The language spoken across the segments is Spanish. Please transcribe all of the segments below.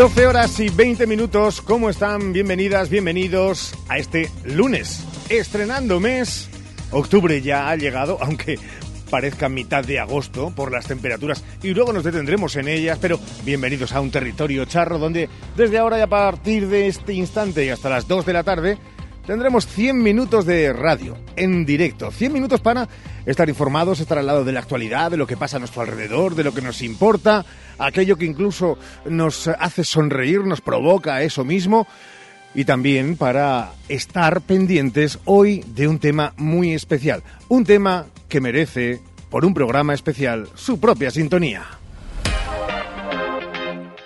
12 horas y 20 minutos, ¿cómo están? Bienvenidas, bienvenidos a este lunes, estrenando mes. Octubre ya ha llegado, aunque parezca mitad de agosto por las temperaturas y luego nos detendremos en ellas, pero bienvenidos a un territorio charro donde desde ahora y a partir de este instante y hasta las 2 de la tarde tendremos 100 minutos de radio en directo, 100 minutos para estar informados, estar al lado de la actualidad, de lo que pasa a nuestro alrededor, de lo que nos importa, aquello que incluso nos hace sonreír, nos provoca eso mismo. Y también para estar pendientes hoy de un tema muy especial, un tema que merece, por un programa especial, su propia sintonía.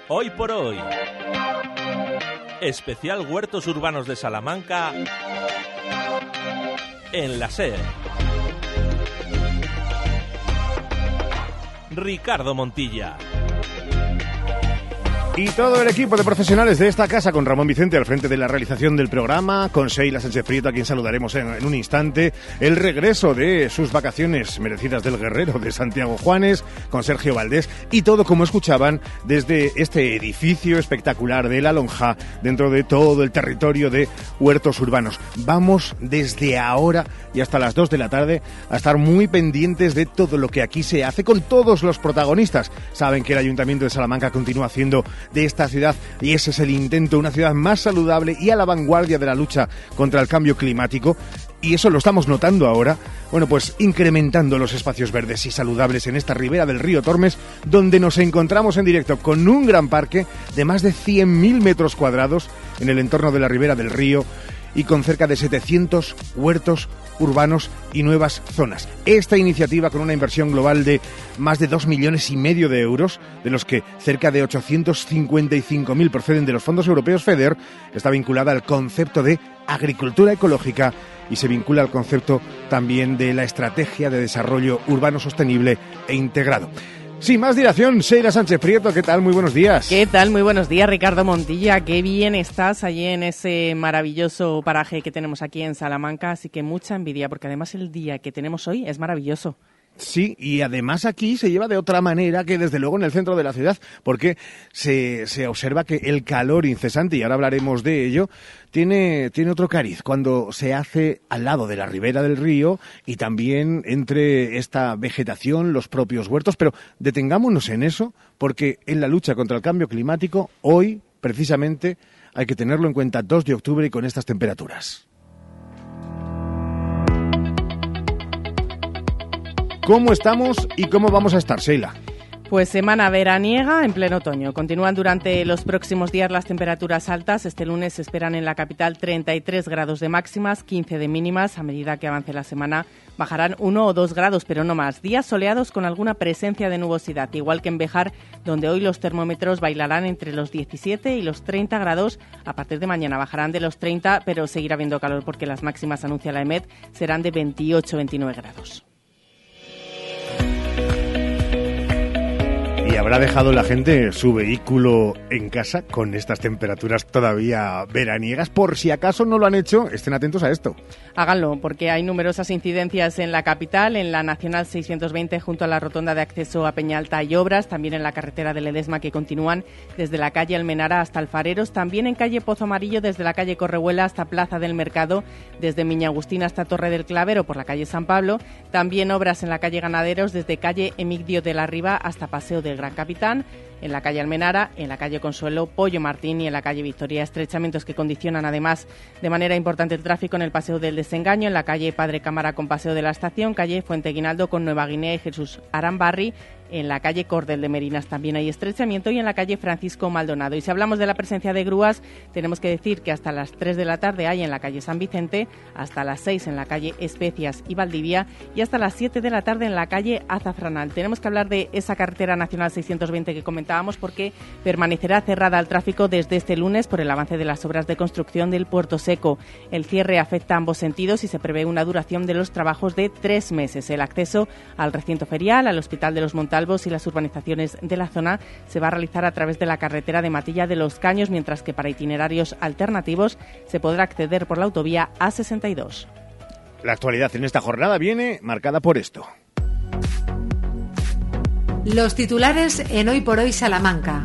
Hoy por hoy, especial Huertos Urbanos de Salamanca en la SER. Ricardo Montilla. Y todo el equipo de profesionales de esta casa, con Ramón Vicente al frente de la realización del programa, con Sheila Sánchez Prieto, a quien saludaremos en, un instante, el regreso de sus vacaciones merecidas del guerrero de Santiago Juanes, con Sergio Valdés, y todo como escuchaban desde este edificio espectacular de La Lonja, dentro de todo el territorio de huertos urbanos. Vamos desde ahora y hasta las 2 de la tarde a estar muy pendientes de todo lo que aquí se hace con todos los protagonistas. Saben que el Ayuntamiento de Salamanca continúa haciendo de esta ciudad y ese es el intento, una ciudad más saludable y a la vanguardia de la lucha contra el cambio climático. Y eso lo estamos notando ahora. Bueno, pues incrementando los espacios verdes y saludables en esta ribera del río Tormes, donde nos encontramos en directo con un gran parque de más de 100.000 metros cuadrados en el entorno de la ribera del río y con cerca de 700 huertos urbanos y nuevas zonas. Esta iniciativa con una inversión global de más de 2 millones y medio de euros, de los que cerca de 855.000 proceden de los fondos europeos FEDER, está vinculada al concepto de agricultura ecológica y se vincula al concepto también de la estrategia de desarrollo urbano sostenible e integrado. Sin más dilación, Sheila Sánchez Prieto, ¿qué tal? Muy buenos días. ¿Qué tal? Muy buenos días, Ricardo Montilla. Qué bien estás allí en ese maravilloso paraje que tenemos aquí en Salamanca, así que mucha envidia, porque además el día que tenemos hoy es maravilloso. Sí, y además aquí se lleva de otra manera que desde luego en el centro de la ciudad, porque se, se observa que el calor incesante, y ahora hablaremos de ello, tiene, tiene otro cariz cuando se hace al lado de la ribera del río y también entre esta vegetación, los propios huertos, pero detengámonos en eso, porque en la lucha contra el cambio climático, hoy, precisamente, hay que tenerlo en cuenta 2 de octubre y con estas temperaturas. ¿Cómo estamos y cómo vamos a estar, Sheila? Pues semana veraniega en pleno otoño. Continúan durante los próximos días las temperaturas altas. Este lunes se esperan en la capital 33 grados de máximas, 15 de mínimas. A medida que avance la semana bajarán 1 o 2 grados, pero no más. Días soleados con alguna presencia de nubosidad, igual que en Bejar, donde hoy los termómetros bailarán entre los 17 y los 30 grados. A partir de mañana bajarán de los 30, pero seguirá habiendo calor porque las máximas, anuncia la EMET, serán de 28-29 grados. ¿Y habrá dejado la gente su vehículo en casa con estas temperaturas todavía veraniegas? Por si acaso no lo han hecho, estén atentos a esto. Háganlo, porque hay numerosas incidencias en la capital, en la Nacional 620 junto a la rotonda de acceso a Peñalta hay obras, también en la carretera de Ledesma que continúan desde la calle Almenara hasta Alfareros, también en calle Pozo Amarillo desde la calle Correhuela hasta Plaza del Mercado, desde Miña Agustina hasta Torre del Clavero por la calle San Pablo, también obras en la calle Ganaderos desde calle Emigdio de la Riva hasta Paseo del Gran Capitán, en la calle Almenara, en la calle Consuelo, Pollo Martín y en la calle Victoria. Estrechamientos que condicionan además de manera importante el tráfico en el Paseo del Desengaño, en la calle Padre Cámara con Paseo de la Estación, calle Fuente Guinaldo con Nueva Guinea y Jesús Arambarri, en la calle Cordel de Merinas también hay estrechamiento y en la calle Francisco Maldonado. Y si hablamos de la presencia de grúas, tenemos que decir que hasta las 3 de la tarde hay en la calle San Vicente, hasta las 6 en la calle Especias y Valdivia y hasta las 7 de la tarde en la calle Azafranal. Tenemos que hablar de esa carretera nacional 620 que comentábamos porque permanecerá cerrada al tráfico desde este lunes por el avance de las obras de construcción del Puerto Seco. El cierre afecta a ambos sentidos y se prevé una duración de los trabajos de tres meses. El acceso al recinto ferial, al Hospital de los Y las urbanizaciones de la zona se va a realizar a través de la carretera de Matilla de los Caños, mientras que para itinerarios alternativos se podrá acceder por la autovía A62. La actualidad en esta jornada viene marcada por esto. Los titulares en Hoy por Hoy Salamanca.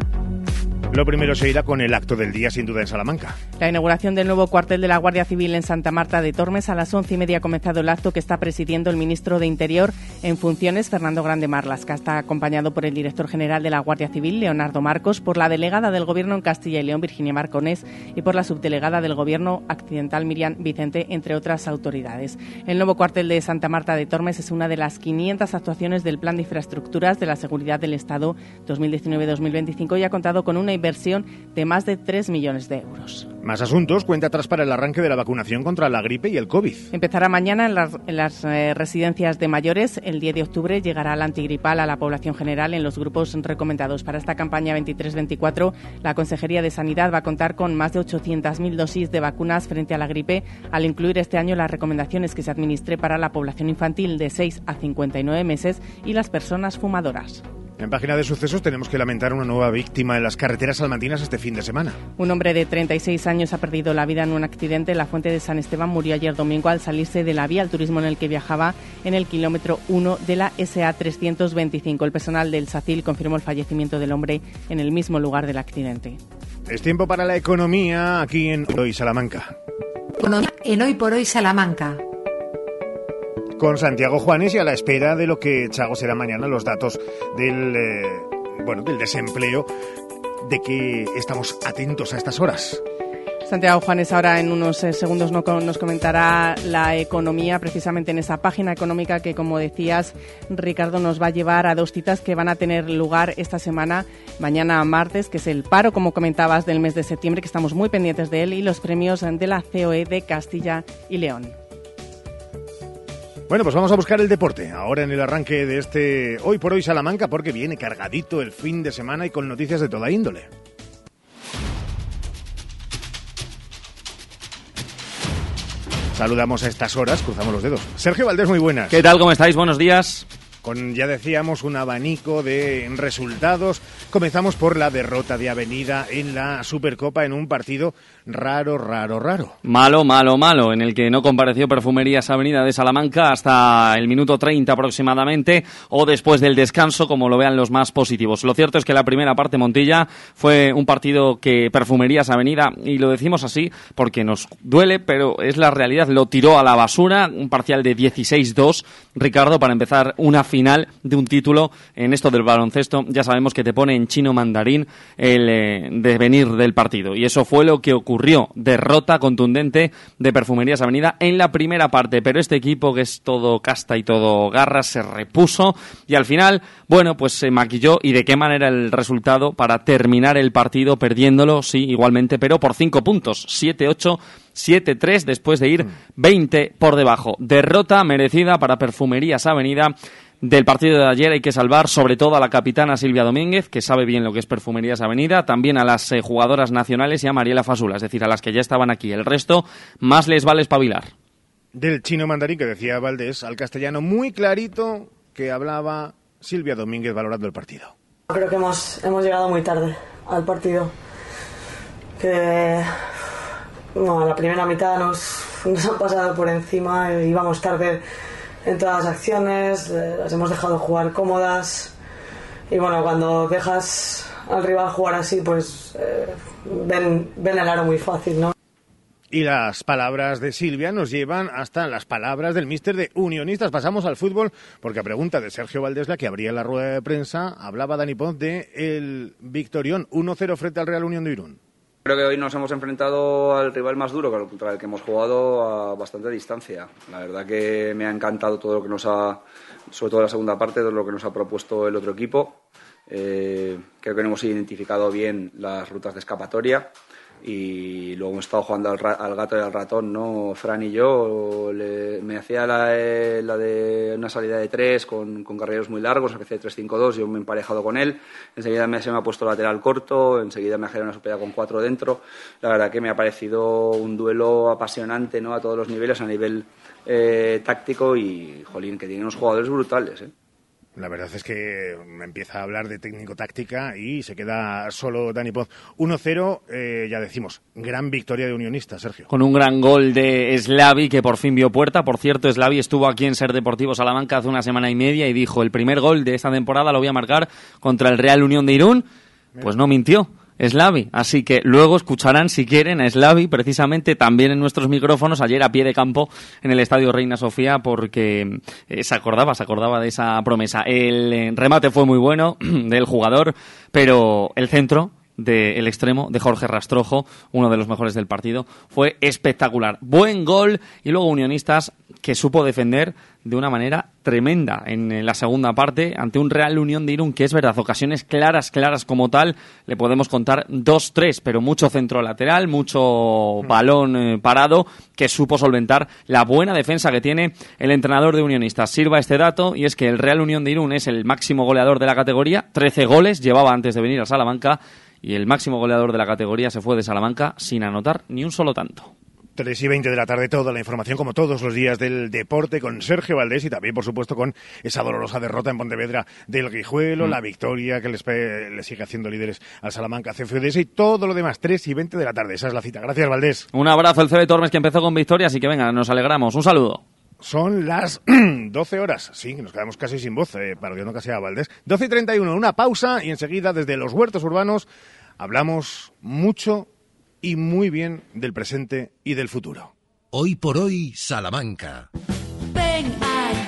Lo primero se irá con el acto del día, sin duda, en Salamanca. La inauguración del nuevo cuartel de la Guardia Civil en Santa Marta de Tormes a las once y media ha comenzado el acto que está presidiendo el ministro de Interior en funciones, Fernando Grande Marlasca. Está acompañado por el director general de la Guardia Civil, Leonardo Marcos, por la delegada del Gobierno en Castilla y León, Virginia Marconés, y por la subdelegada del Gobierno accidental, Miriam Vicente, entre otras autoridades. El nuevo cuartel de Santa Marta de Tormes es una de las 500 actuaciones del Plan de Infraestructuras de la Seguridad del Estado 2019-2025 y ha contado con una inversión de más de 3 millones de euros. Más asuntos, cuenta atrás para el arranque de la vacunación contra la gripe y el COVID. Empezará mañana en las, en las eh, residencias de mayores. El 10 de octubre llegará la antigripal a la población general en los grupos recomendados. Para esta campaña 23-24, la Consejería de Sanidad va a contar con más de 800.000 dosis de vacunas frente a la gripe, al incluir este año las recomendaciones que se administre para la población infantil de 6 a 59 meses y las personas fumadoras. En página de sucesos tenemos que lamentar una nueva víctima en las carreteras salmantinas este fin de semana. Un hombre de 36 años ha perdido la vida en un accidente en la fuente de San Esteban. Murió ayer domingo al salirse de la vía al turismo en el que viajaba en el kilómetro 1 de la SA 325. El personal del SACIL confirmó el fallecimiento del hombre en el mismo lugar del accidente. Es tiempo para la economía aquí en Hoy Salamanca. En Hoy por Hoy Salamanca con Santiago Juanes y a la espera de lo que Chago será mañana los datos del eh, bueno del desempleo de que estamos atentos a estas horas. Santiago Juanes ahora en unos eh, segundos nos comentará la economía precisamente en esa página económica que, como decías, Ricardo, nos va a llevar a dos citas que van a tener lugar esta semana, mañana martes, que es el paro, como comentabas, del mes de septiembre, que estamos muy pendientes de él, y los premios de la COE de Castilla y León. Bueno, pues vamos a buscar el deporte ahora en el arranque de este Hoy por Hoy Salamanca porque viene cargadito el fin de semana y con noticias de toda índole. Saludamos a estas horas, cruzamos los dedos. Sergio Valdés, muy buenas. ¿Qué tal? ¿Cómo estáis? Buenos días con, ya decíamos, un abanico de resultados. Comenzamos por la derrota de Avenida en la Supercopa en un partido raro, raro, raro. Malo, malo, malo, en el que no compareció Perfumerías Avenida de Salamanca hasta el minuto 30 aproximadamente o después del descanso, como lo vean los más positivos. Lo cierto es que la primera parte Montilla fue un partido que Perfumerías Avenida, y lo decimos así porque nos duele, pero es la realidad, lo tiró a la basura, un parcial de 16-2, Ricardo, para empezar una final de un título en esto del baloncesto, ya sabemos que te pone en chino mandarín el eh, devenir del partido. Y eso fue lo que ocurrió. Derrota contundente de Perfumerías Avenida en la primera parte. Pero este equipo, que es todo casta y todo garra, se repuso y al final, bueno, pues se maquilló. ¿Y de qué manera el resultado para terminar el partido perdiéndolo? Sí, igualmente, pero por cinco puntos. 7-8. 7-3 después de ir 20 por debajo. Derrota merecida para Perfumerías Avenida del partido de ayer hay que salvar sobre todo a la capitana Silvia Domínguez, que sabe bien lo que es Perfumerías Avenida, también a las eh, jugadoras nacionales y a Mariela Fasula, es decir, a las que ya estaban aquí. El resto, más les vale espabilar. Del chino mandarín que decía Valdés al castellano muy clarito que hablaba Silvia Domínguez valorando el partido. Creo que hemos, hemos llegado muy tarde al partido. Que bueno, la primera mitad nos, nos han pasado por encima, íbamos tarde en todas las acciones, eh, las hemos dejado jugar cómodas y bueno, cuando dejas al rival jugar así, pues eh, ven, ven el aro muy fácil, ¿no? Y las palabras de Silvia nos llevan hasta las palabras del míster de Unionistas. Pasamos al fútbol, porque a pregunta de Sergio Valdés, la que abría la rueda de prensa, hablaba Dani Pons de el Victorión 1-0 frente al Real Unión de Irún. Creo que hoy nos hemos enfrentado al rival más duro contra el que hemos jugado a bastante distancia. La verdad que me ha encantado todo lo que nos ha, sobre todo la segunda parte, todo lo que nos ha propuesto el otro equipo. Eh, creo que hemos identificado bien las rutas de escapatoria y luego hemos estado jugando al, gato y al ratón, ¿no? Fran y yo, me hacía la, eh, de una salida de tres con, con carreros muy largos, empecé de 3-5-2, yo me he emparejado con él, enseguida me, se me ha puesto lateral corto, enseguida me ha generado una supera con cuatro dentro, la verdad que me ha parecido un duelo apasionante, ¿no? A todos los niveles, a nivel eh, táctico y, jolín, que tiene unos jugadores brutales, ¿eh? La verdad es que empieza a hablar de técnico-táctica y se queda solo Dani Poz. 1-0, eh, ya decimos, gran victoria de Unionista, Sergio. Con un gran gol de Slavi que por fin vio puerta. Por cierto, Slavi estuvo aquí en Ser Deportivo Salamanca hace una semana y media y dijo, el primer gol de esta temporada lo voy a marcar contra el Real Unión de Irún. Pues no mintió Slavi. Así que luego escucharán, si quieren, a Slavi precisamente también en nuestros micrófonos ayer a pie de campo en el Estadio Reina Sofía porque eh, se acordaba, se acordaba de esa promesa. El eh, remate fue muy bueno del jugador, pero el centro del extremo de Jorge Rastrojo, uno de los mejores del partido, fue espectacular. Buen gol y luego Unionistas que supo defender de una manera tremenda en la segunda parte ante un Real Unión de Irún que es verdad, ocasiones claras, claras como tal, le podemos contar dos, tres, pero mucho centro lateral, mucho balón eh, parado que supo solventar la buena defensa que tiene el entrenador de Unionistas. Sirva este dato y es que el Real Unión de Irún es el máximo goleador de la categoría, 13 goles llevaba antes de venir a Salamanca y el máximo goleador de la categoría se fue de Salamanca sin anotar ni un solo tanto. 3 y 20 de la tarde, toda la información, como todos los días del deporte, con Sergio Valdés y también, por supuesto, con esa dolorosa derrota en Pontevedra del Guijuelo, mm. la victoria que les le sigue haciendo líderes al Salamanca CFUDS y todo lo demás. 3 y 20 de la tarde, esa es la cita. Gracias, Valdés. Un abrazo el CB Tormes que empezó con victoria, así que venga, nos alegramos. Un saludo. Son las 12 horas. Sí, nos quedamos casi sin voz, eh, parodiando casi a Valdés. 12 y 31, una pausa y enseguida desde los huertos urbanos hablamos mucho y muy bien del presente y del futuro. Hoy por hoy, Salamanca.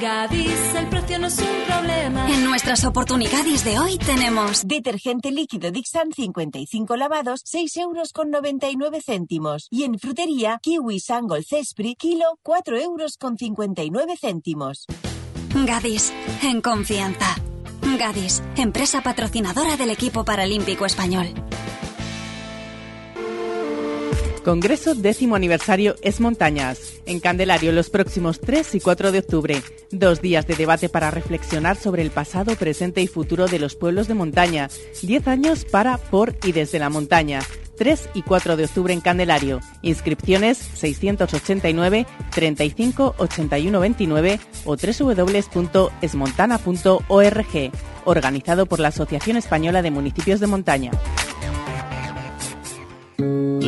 Gadis, el precio no es un problema. En nuestras oportunidades de hoy tenemos detergente líquido Dixon 55 lavados, 6 euros con 99 céntimos. Y en frutería, kiwi Sangol Cespri, kilo, 4 euros con 59 céntimos. Gadis, en confianza. Gadis, empresa patrocinadora del equipo paralímpico español. Congreso décimo aniversario Es Montañas. En Candelario los próximos 3 y 4 de octubre. Dos días de debate para reflexionar sobre el pasado, presente y futuro de los pueblos de montaña. Diez años para, por y desde la montaña. 3 y 4 de octubre en Candelario. Inscripciones 689 35 81 29 o www.esmontana.org. Organizado por la Asociación Española de Municipios de Montaña.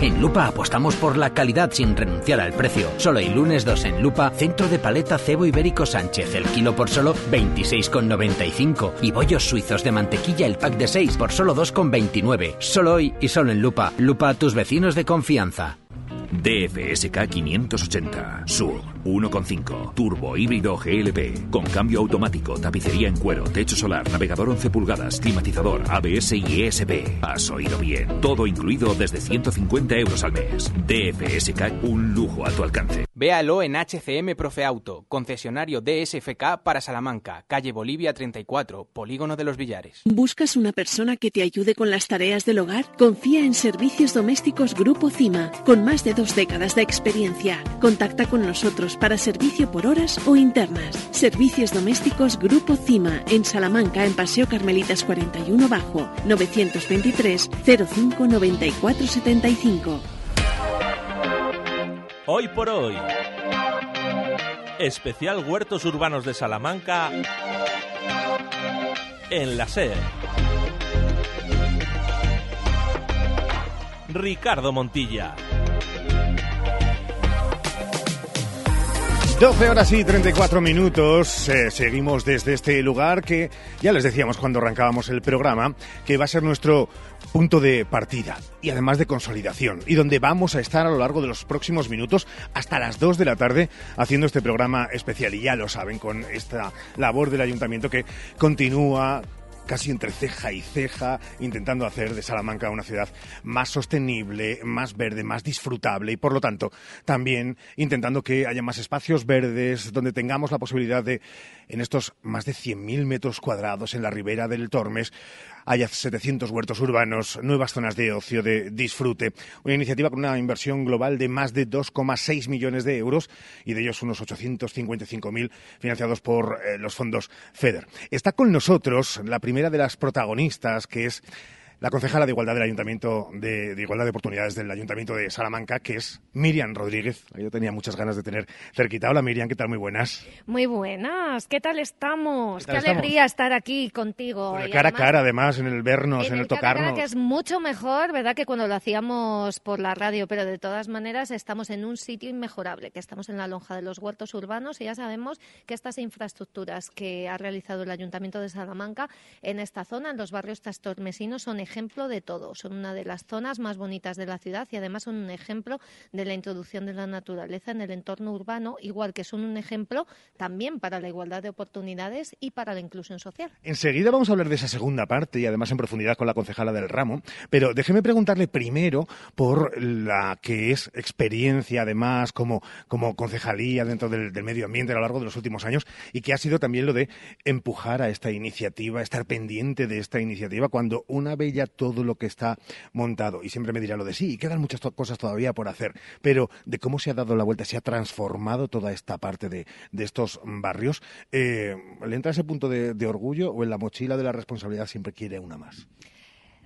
En Lupa apostamos por la calidad sin renunciar al precio. Solo el lunes 2 en Lupa, centro de paleta cebo ibérico Sánchez, el kilo por solo 26,95 y bollos suizos de mantequilla el pack de 6 por solo 2,29. Solo hoy y solo en Lupa. Lupa, tus vecinos de confianza. DFSK 580 Sur 1.5 Turbo híbrido GLP con cambio automático, tapicería en cuero, techo solar, navegador 11 pulgadas, climatizador, ABS y ESP. Has oído bien. Todo incluido desde 150 euros al mes. DFSK un lujo a tu alcance. Véalo en HCM Profe Auto, concesionario DSFK para Salamanca, calle Bolivia 34, Polígono de los Villares. ¿Buscas una persona que te ayude con las tareas del hogar? Confía en Servicios Domésticos Grupo CIMA, con más de dos décadas de experiencia. Contacta con nosotros para servicio por horas o internas. Servicios Domésticos Grupo CIMA, en Salamanca, en Paseo Carmelitas 41 Bajo, 923 05 94 75. Hoy por hoy. Especial Huertos Urbanos de Salamanca en la SER. Ricardo Montilla. 12 horas y 34 minutos. Eh, seguimos desde este lugar que ya les decíamos cuando arrancábamos el programa que va a ser nuestro punto de partida y además de consolidación y donde vamos a estar a lo largo de los próximos minutos hasta las 2 de la tarde haciendo este programa especial y ya lo saben con esta labor del ayuntamiento que continúa casi entre ceja y ceja, intentando hacer de Salamanca una ciudad más sostenible, más verde, más disfrutable y por lo tanto también intentando que haya más espacios verdes donde tengamos la posibilidad de, en estos más de 100.000 metros cuadrados en la ribera del Tormes, haya 700 huertos urbanos, nuevas zonas de ocio, de disfrute. Una iniciativa con una inversión global de más de 2,6 millones de euros y de ellos unos 855.000 financiados por eh, los fondos FEDER. Está con nosotros la primera de las protagonistas, que es la concejala de Igualdad del Ayuntamiento de, Igualdad de Oportunidades del Ayuntamiento de Salamanca, que es Miriam Rodríguez. Yo tenía muchas ganas de tener cerquita. Hola Miriam, ¿qué tal? Muy buenas. Muy buenas, ¿qué tal estamos? Qué, alegría estar aquí contigo. cara a cara, además, en el vernos, en, el, tocarnos. que es mucho mejor, ¿verdad?, que cuando lo hacíamos por la radio, pero de todas maneras estamos en un sitio inmejorable, que estamos en la lonja de los huertos urbanos y ya sabemos que estas infraestructuras que ha realizado el Ayuntamiento de Salamanca en esta zona, en los barrios tastormesinos, son ejemplo de todo. Son una de las zonas más bonitas de la ciudad y además son un ejemplo de la introducción de la naturaleza en el entorno urbano, igual que son un ejemplo también para la igualdad de oportunidades y para la inclusión social. Enseguida vamos a hablar de esa segunda parte y además en profundidad con la concejala del ramo, pero déjeme preguntarle primero por la que es experiencia además como, como concejalía dentro del, medio ambiente a lo largo de los últimos años y que ha sido también lo de empujar a esta iniciativa, estar pendiente de esta iniciativa cuando una bella todo lo que está montado. Y siempre me dirá lo de sí, y quedan muchas cosas todavía por hacer, pero de cómo se ha dado la vuelta, se ha transformado toda esta parte de, estos barrios, eh, ¿le entra ese punto de orgullo o en la mochila de la responsabilidad siempre quiere una más?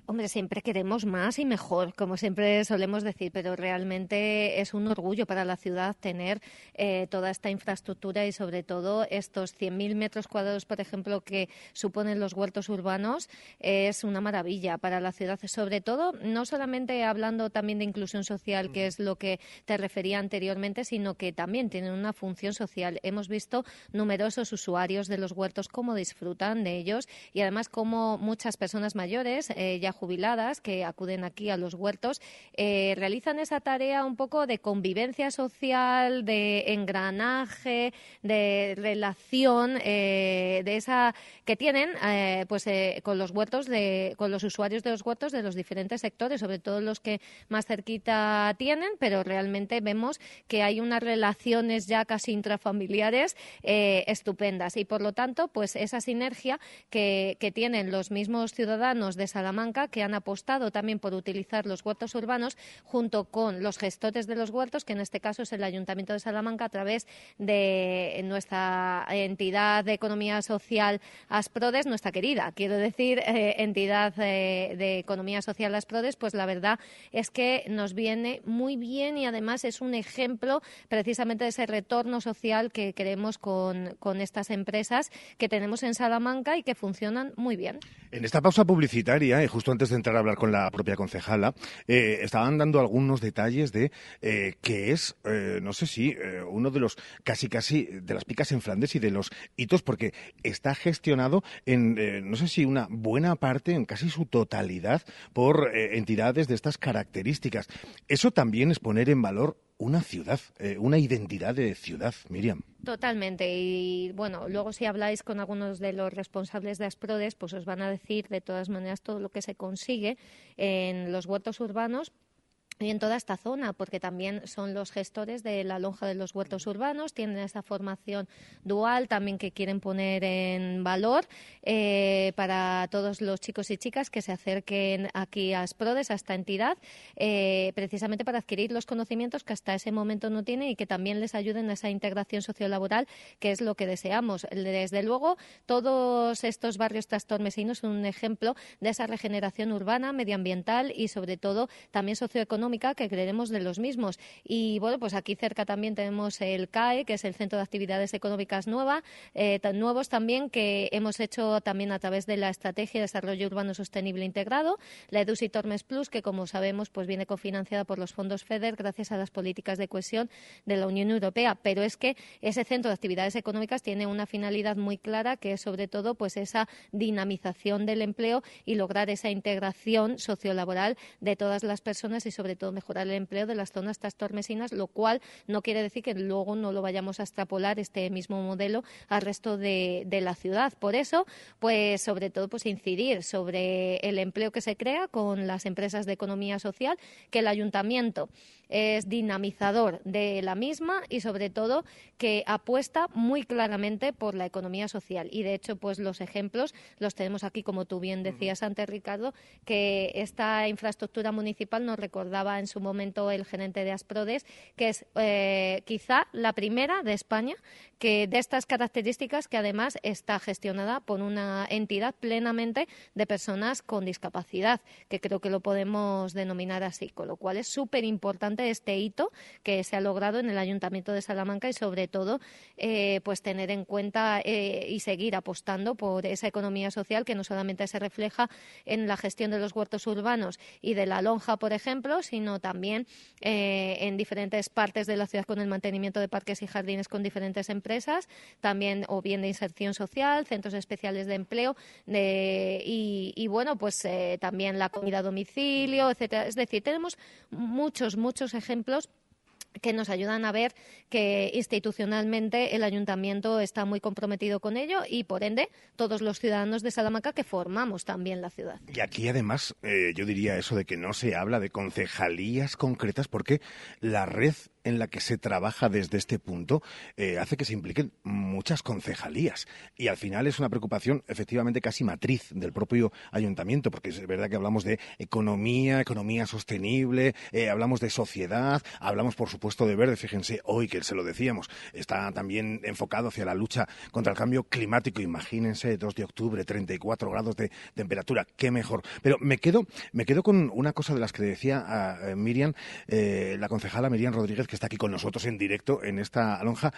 Hombre, siempre queremos más y mejor, como siempre solemos decir, pero realmente es un orgullo para la ciudad tener eh, toda esta infraestructura y sobre todo estos 100.000 metros cuadrados, por ejemplo, que suponen los huertos urbanos, es una maravilla para la ciudad. Sobre todo, no solamente hablando también de inclusión social, que es lo que te refería anteriormente, sino que también tienen una función social. Hemos visto numerosos usuarios de los huertos cómo disfrutan de ellos y además cómo muchas personas mayores eh, ya jubiladas que acuden aquí a los huertos eh, realizan esa tarea un poco de convivencia social, de engranaje, de relación, eh, de esa que tienen eh, pues con los huertos, de, con los usuarios de los huertos de los diferentes sectores, sobre todo los que más cerquita tienen, pero realmente vemos que hay unas relaciones ya casi intrafamiliares estupendas. Y por lo tanto pues esa sinergia que, que tienen los mismos ciudadanos de Salamanca que han apostado también por utilizar los huertos urbanos junto con los gestores de los huertos, que en este caso es el Ayuntamiento de Salamanca a través de nuestra entidad de economía social Asprodes, nuestra querida, quiero decir, eh, entidad eh, de economía social Asprodes, pues la verdad es que nos viene muy bien y además es un ejemplo precisamente de ese retorno social que queremos con, con estas empresas que tenemos en Salamanca y que funcionan muy bien. En esta pausa publicitaria, y justo antes de entrar a hablar con la propia concejala, eh, estaban dando algunos detalles de eh, que es, eh, no sé si, uno de los casi casi de las picas en Flandes y de los hitos, porque está gestionado en, no sé si una buena parte, en casi su totalidad, por entidades de estas características. Eso también es poner en valor una ciudad, una identidad de ciudad, Miriam. Totalmente. Y bueno, luego si habláis con algunos de los responsables de Asprodes, pues os van a decir de todas maneras todo lo que se consigue en los huertos urbanos y en toda esta zona, porque también son los gestores de la lonja de los huertos urbanos, tienen esa formación dual también que quieren poner en valor eh, para todos los chicos y chicas que se acerquen aquí a Asprodes, a esta entidad, eh, precisamente para adquirir los conocimientos que hasta ese momento no tienen y que también les ayuden a esa integración sociolaboral, que es lo que deseamos. Desde luego, todos estos barrios trastormesinos son un ejemplo de esa regeneración urbana, medioambiental y, sobre todo, también socioeconómica que creeremos de los mismos. Y bueno, pues aquí cerca también tenemos el CAE, que es el Centro de Actividades Económicas Nueva, eh, nuevos también que hemos hecho también a través de la Estrategia de Desarrollo Urbano Sostenible Integrado, la EDUSI Tormes Plus, que como sabemos pues viene cofinanciada por los fondos FEDER gracias a las políticas de cohesión de la Unión Europea. Pero es que ese Centro de Actividades Económicas tiene una finalidad muy clara que es sobre todo pues esa dinamización del empleo y lograr esa integración sociolaboral de todas las personas y sobre sobre todo mejorar el empleo de las zonas trastormesinas, lo cual no quiere decir que luego no lo vayamos a extrapolar este mismo modelo al resto de, de la ciudad. Por eso, pues sobre todo, pues incidir sobre el empleo que se crea con las empresas de economía social, que el ayuntamiento es dinamizador de la misma y sobre todo que apuesta muy claramente por la economía social y de hecho pues los ejemplos los tenemos aquí como tú bien decías antes Ricardo que esta infraestructura municipal nos recordaba en su momento el gerente de Asprodes que es eh, quizá la primera de España que de estas características que además está gestionada por una entidad plenamente de personas con discapacidad que creo que lo podemos denominar así. Con lo cual es súper importante este hito que se ha logrado en el Ayuntamiento de Salamanca y sobre todo eh, pues tener en cuenta eh, y seguir apostando por esa economía social que no solamente se refleja en la gestión de los huertos urbanos y de la lonja, por ejemplo, sino también eh, en diferentes partes de la ciudad con el mantenimiento de parques y jardines con diferentes empresas, también o bien de inserción social, centros especiales de empleo y, y, bueno, pues también la comida a domicilio, etcétera. Es decir, tenemos muchos, muchos ejemplos que nos ayudan a ver que institucionalmente el ayuntamiento está muy comprometido con ello y por ende todos los ciudadanos de Salamanca que formamos también la ciudad. Y aquí además eh, yo diría eso de que no se habla de concejalías concretas porque la red en la que se trabaja desde este punto eh, hace que se impliquen muchas concejalías. Y al final es una preocupación efectivamente casi matriz del propio ayuntamiento, porque es verdad que hablamos de economía, economía sostenible, eh, hablamos de sociedad, hablamos por supuesto de verde. Fíjense, hoy que se lo decíamos, está también enfocado hacia la lucha contra el cambio climático. Imagínense, 2 de octubre, 34 grados de temperatura, qué mejor. Pero me quedo, me quedo con una cosa de las que decía a eh, Miriam, la concejala Miriam Rodríguez, está aquí con nosotros en directo en esta lonja.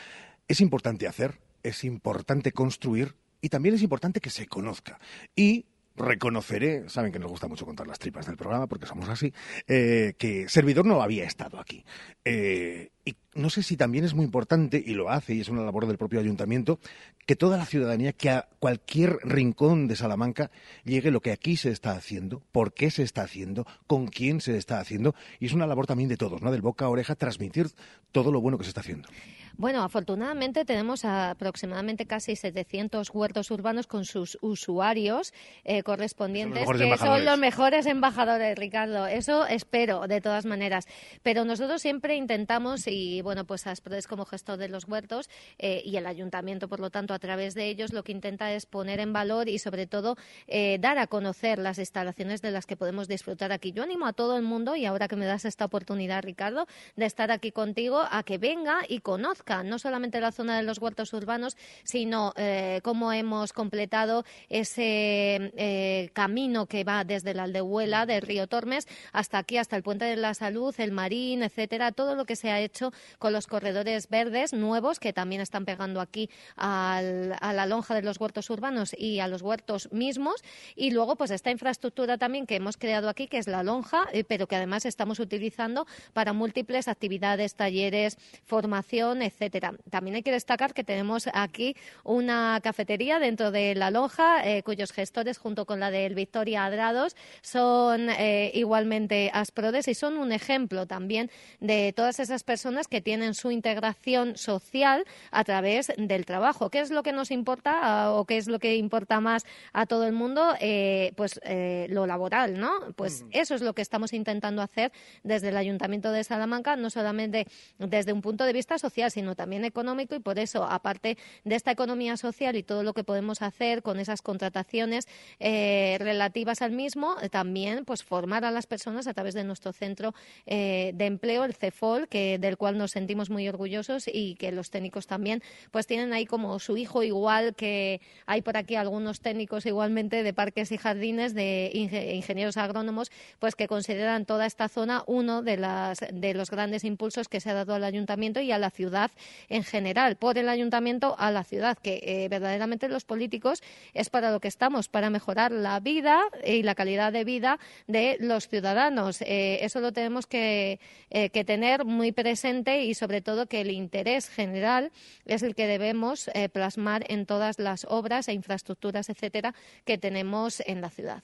Es importante hacer, es importante construir y también es importante que se conozca. Y reconoceré, saben que nos gusta mucho contar las tripas del programa porque somos así, eh, que Servidor no había estado aquí. Eh, y no sé si también es muy importante, y lo hace, y es una labor del propio ayuntamiento, que toda la ciudadanía, que a cualquier rincón de Salamanca llegue lo que aquí se está haciendo, por qué se está haciendo, con quién se está haciendo, y es una labor también de todos, ¿no? Del boca a oreja, transmitir todo lo bueno que se está haciendo. Bueno, afortunadamente tenemos aproximadamente casi 700 huertos urbanos con sus usuarios eh, correspondientes, que son los mejores embajadores, Ricardo. Eso espero, de todas maneras. Pero nosotros siempre intentamos, y bueno, pues Asprodes como gestor de los huertos eh, y el ayuntamiento, por lo tanto, a través de ellos, lo que intenta es poner en valor y, sobre todo, eh, dar a conocer las instalaciones de las que podemos disfrutar aquí. Yo animo a todo el mundo, y ahora que me das esta oportunidad, Ricardo, de estar aquí contigo, a que venga y conozca no solamente la zona de los huertos urbanos, sino eh, cómo hemos completado ese eh, camino que va desde la Aldehuela, del río Tormes, hasta aquí, hasta el Puente de la Salud, el Marín, etcétera, todo lo que se ha hecho con los corredores verdes nuevos que también están pegando aquí a la lonja de los huertos urbanos y a los huertos mismos. Y luego, pues esta infraestructura también que hemos creado aquí, que es la lonja, eh, pero que además estamos utilizando para múltiples actividades, talleres, formación, etc etcétera. También hay que destacar que tenemos aquí una cafetería dentro de la lonja, eh, cuyos gestores, junto con la del Victoria Adrados, son eh, igualmente Asprodes y son un ejemplo también de todas esas personas que tienen su integración social a través del trabajo. ¿Qué es lo que nos importa ah, o qué es lo que importa más a todo el mundo? Eh, pues lo laboral, ¿no? Pues eso es lo que estamos intentando hacer desde el Ayuntamiento de Salamanca, no solamente desde un punto de vista social, sino también económico y por eso, aparte de esta economía social y todo lo que podemos hacer con esas contrataciones eh, relativas al mismo, eh, también pues formar a las personas a través de nuestro centro eh, de empleo, el CEFOL, que, del cual nos sentimos muy orgullosos y que los técnicos también pues tienen ahí como su hijo igual que hay por aquí algunos técnicos igualmente de parques y jardines, de ingenieros agrónomos, pues que consideran toda esta zona uno de, las, de los grandes impulsos que se ha dado al ayuntamiento y a la ciudad en general, por el ayuntamiento a la ciudad, que eh, verdaderamente los políticos es para lo que estamos, para mejorar la vida y la calidad de vida de los ciudadanos. Eh, eso lo tenemos eh, que, tener muy presente y sobre todo que el interés general es el que debemos plasmar en todas las obras e infraestructuras, etcétera, que tenemos en la ciudad.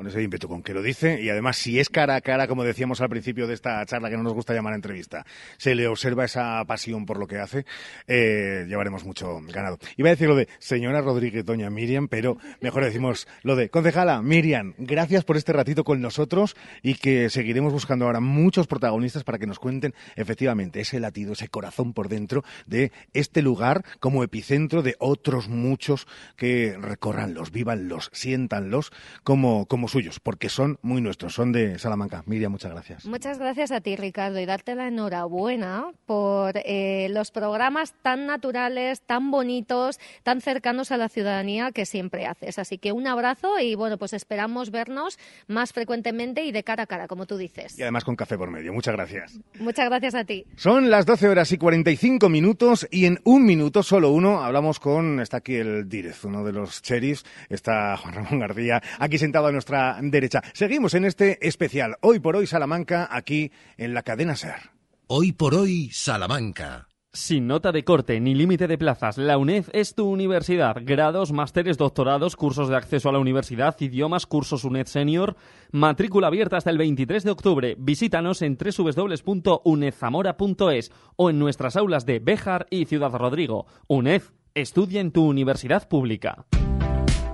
Con ese ímpetu con que lo dice y además si es cara a cara, como decíamos al principio de esta charla que no nos gusta llamar entrevista, se le observa esa pasión por lo que hace, eh, llevaremos mucho ganado. Iba a decir lo de señora Rodríguez, doña Miriam, pero mejor decimos lo de concejala Miriam, gracias por este ratito con nosotros y que seguiremos buscando ahora muchos protagonistas para que nos cuenten efectivamente ese latido, ese corazón por dentro de este lugar como epicentro de otros muchos que recorranlos, vívanlos, siéntanlos como, como suyos, porque son muy nuestros, son de Salamanca. Miriam, muchas gracias. Muchas gracias a ti, Ricardo, y darte la enhorabuena por eh, los programas tan naturales, tan bonitos, tan cercanos a la ciudadanía que siempre haces. Así que un abrazo y bueno, pues esperamos vernos más frecuentemente y de cara a cara, como tú dices. Y además con café por medio. Muchas gracias. Muchas gracias a ti. Son las 12 horas y 45 minutos y en un minuto, solo uno, hablamos con, está aquí el Direz, uno de los sheriffs, está Juan Ramón García, aquí sentado a nuestra derecha. Seguimos en este especial, hoy por hoy Salamanca, aquí en la cadena SER. Hoy por hoy Salamanca. Sin nota de corte ni límite de plazas, la UNED es tu universidad. Grados, másteres, doctorados, cursos de acceso a la universidad, idiomas, cursos UNED Senior. Matrícula abierta hasta el 23 de octubre. Visítanos en www.unedzamora.es o en nuestras aulas de Béjar y Ciudad Rodrigo. UNED, estudia en tu universidad pública.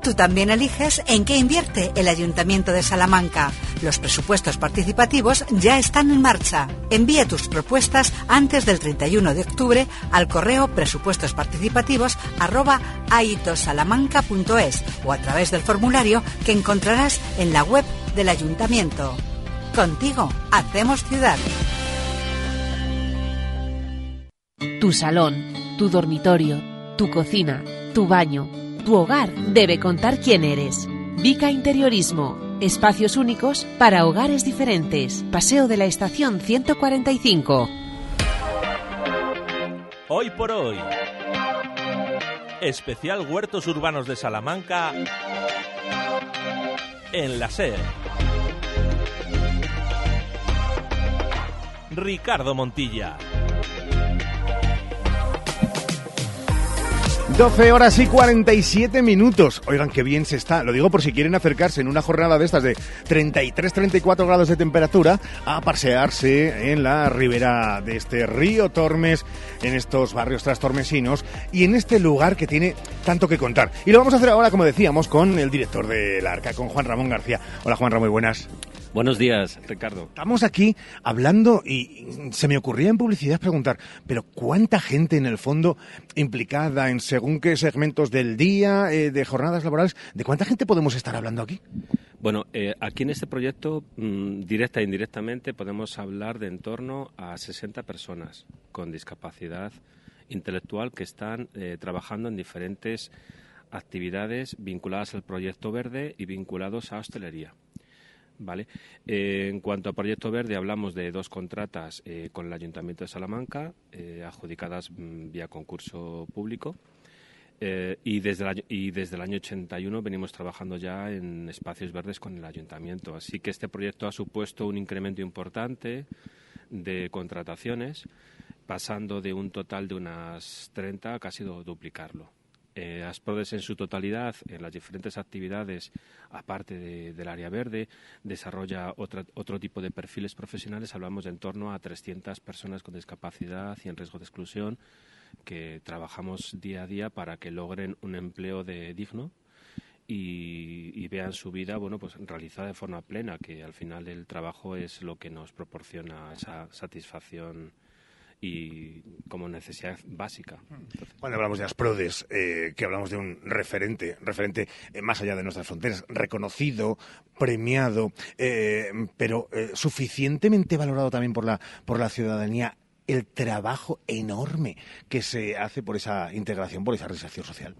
Tú también eliges en qué invierte el Ayuntamiento de Salamanca. Los presupuestos participativos ya están en marcha. Envía tus propuestas antes del 31 de octubre al correo presupuestosparticipativos@aitosalamanca.es o a través del formulario que encontrarás en la web del Ayuntamiento. Contigo hacemos ciudad. Tu salón, tu dormitorio, tu cocina, tu baño tu hogar debe contar quién eres. Vica Interiorismo. Espacios únicos para hogares diferentes. Paseo de la Estación 145. Hoy por hoy. Especial Huertos Urbanos de Salamanca en la SER. Ricardo Montilla. 12 horas y 47 minutos. Oigan, qué bien se está. Lo digo por si quieren acercarse en una jornada de estas de 33-34 grados de temperatura a pasearse en la ribera de este río Tormes, en estos barrios trastormesinos y en este lugar que tiene tanto que contar. Y lo vamos a hacer ahora, como decíamos, con el director del Arca, con Juan Ramón García. Hola Juan Ramón, muy buenas. Buenos días, Ricardo. Estamos aquí hablando y se me ocurría en publicidad preguntar, pero ¿cuánta gente en el fondo implicada en según qué segmentos del día, eh, de jornadas laborales, de cuánta gente podemos estar hablando aquí? Bueno, eh, aquí en este proyecto, mm, directa e indirectamente, podemos hablar de en torno a 60 personas con discapacidad intelectual que están eh, trabajando en diferentes actividades vinculadas al proyecto verde y vinculados a hostelería. Vale. Eh, en cuanto a Proyecto Verde, hablamos de dos contratas eh, con el Ayuntamiento de Salamanca, eh, adjudicadas mm, vía concurso público. y, desde año, y desde el año 81 venimos trabajando ya en espacios verdes con el Ayuntamiento. Así que este proyecto ha supuesto un incremento importante de contrataciones, pasando de un total de unas 30 a casi duplicarlo eh, Asprodes en su totalidad, en las diferentes actividades, aparte del área verde, desarrolla otro tipo de perfiles profesionales. Hablamos de en torno a 300 personas con discapacidad y en riesgo de exclusión que trabajamos día a día para que logren un empleo de digno y, y, vean su vida bueno pues realizada de forma plena que al final el trabajo es lo que nos proporciona esa satisfacción y como necesidad básica. Cuando hablamos de Asprodes, eh, que hablamos de un referente, referente eh, más allá de nuestras fronteras, reconocido, premiado, eh, pero suficientemente valorado también por la, por la ciudadanía el trabajo enorme que se hace por esa integración, por esa reinserción social.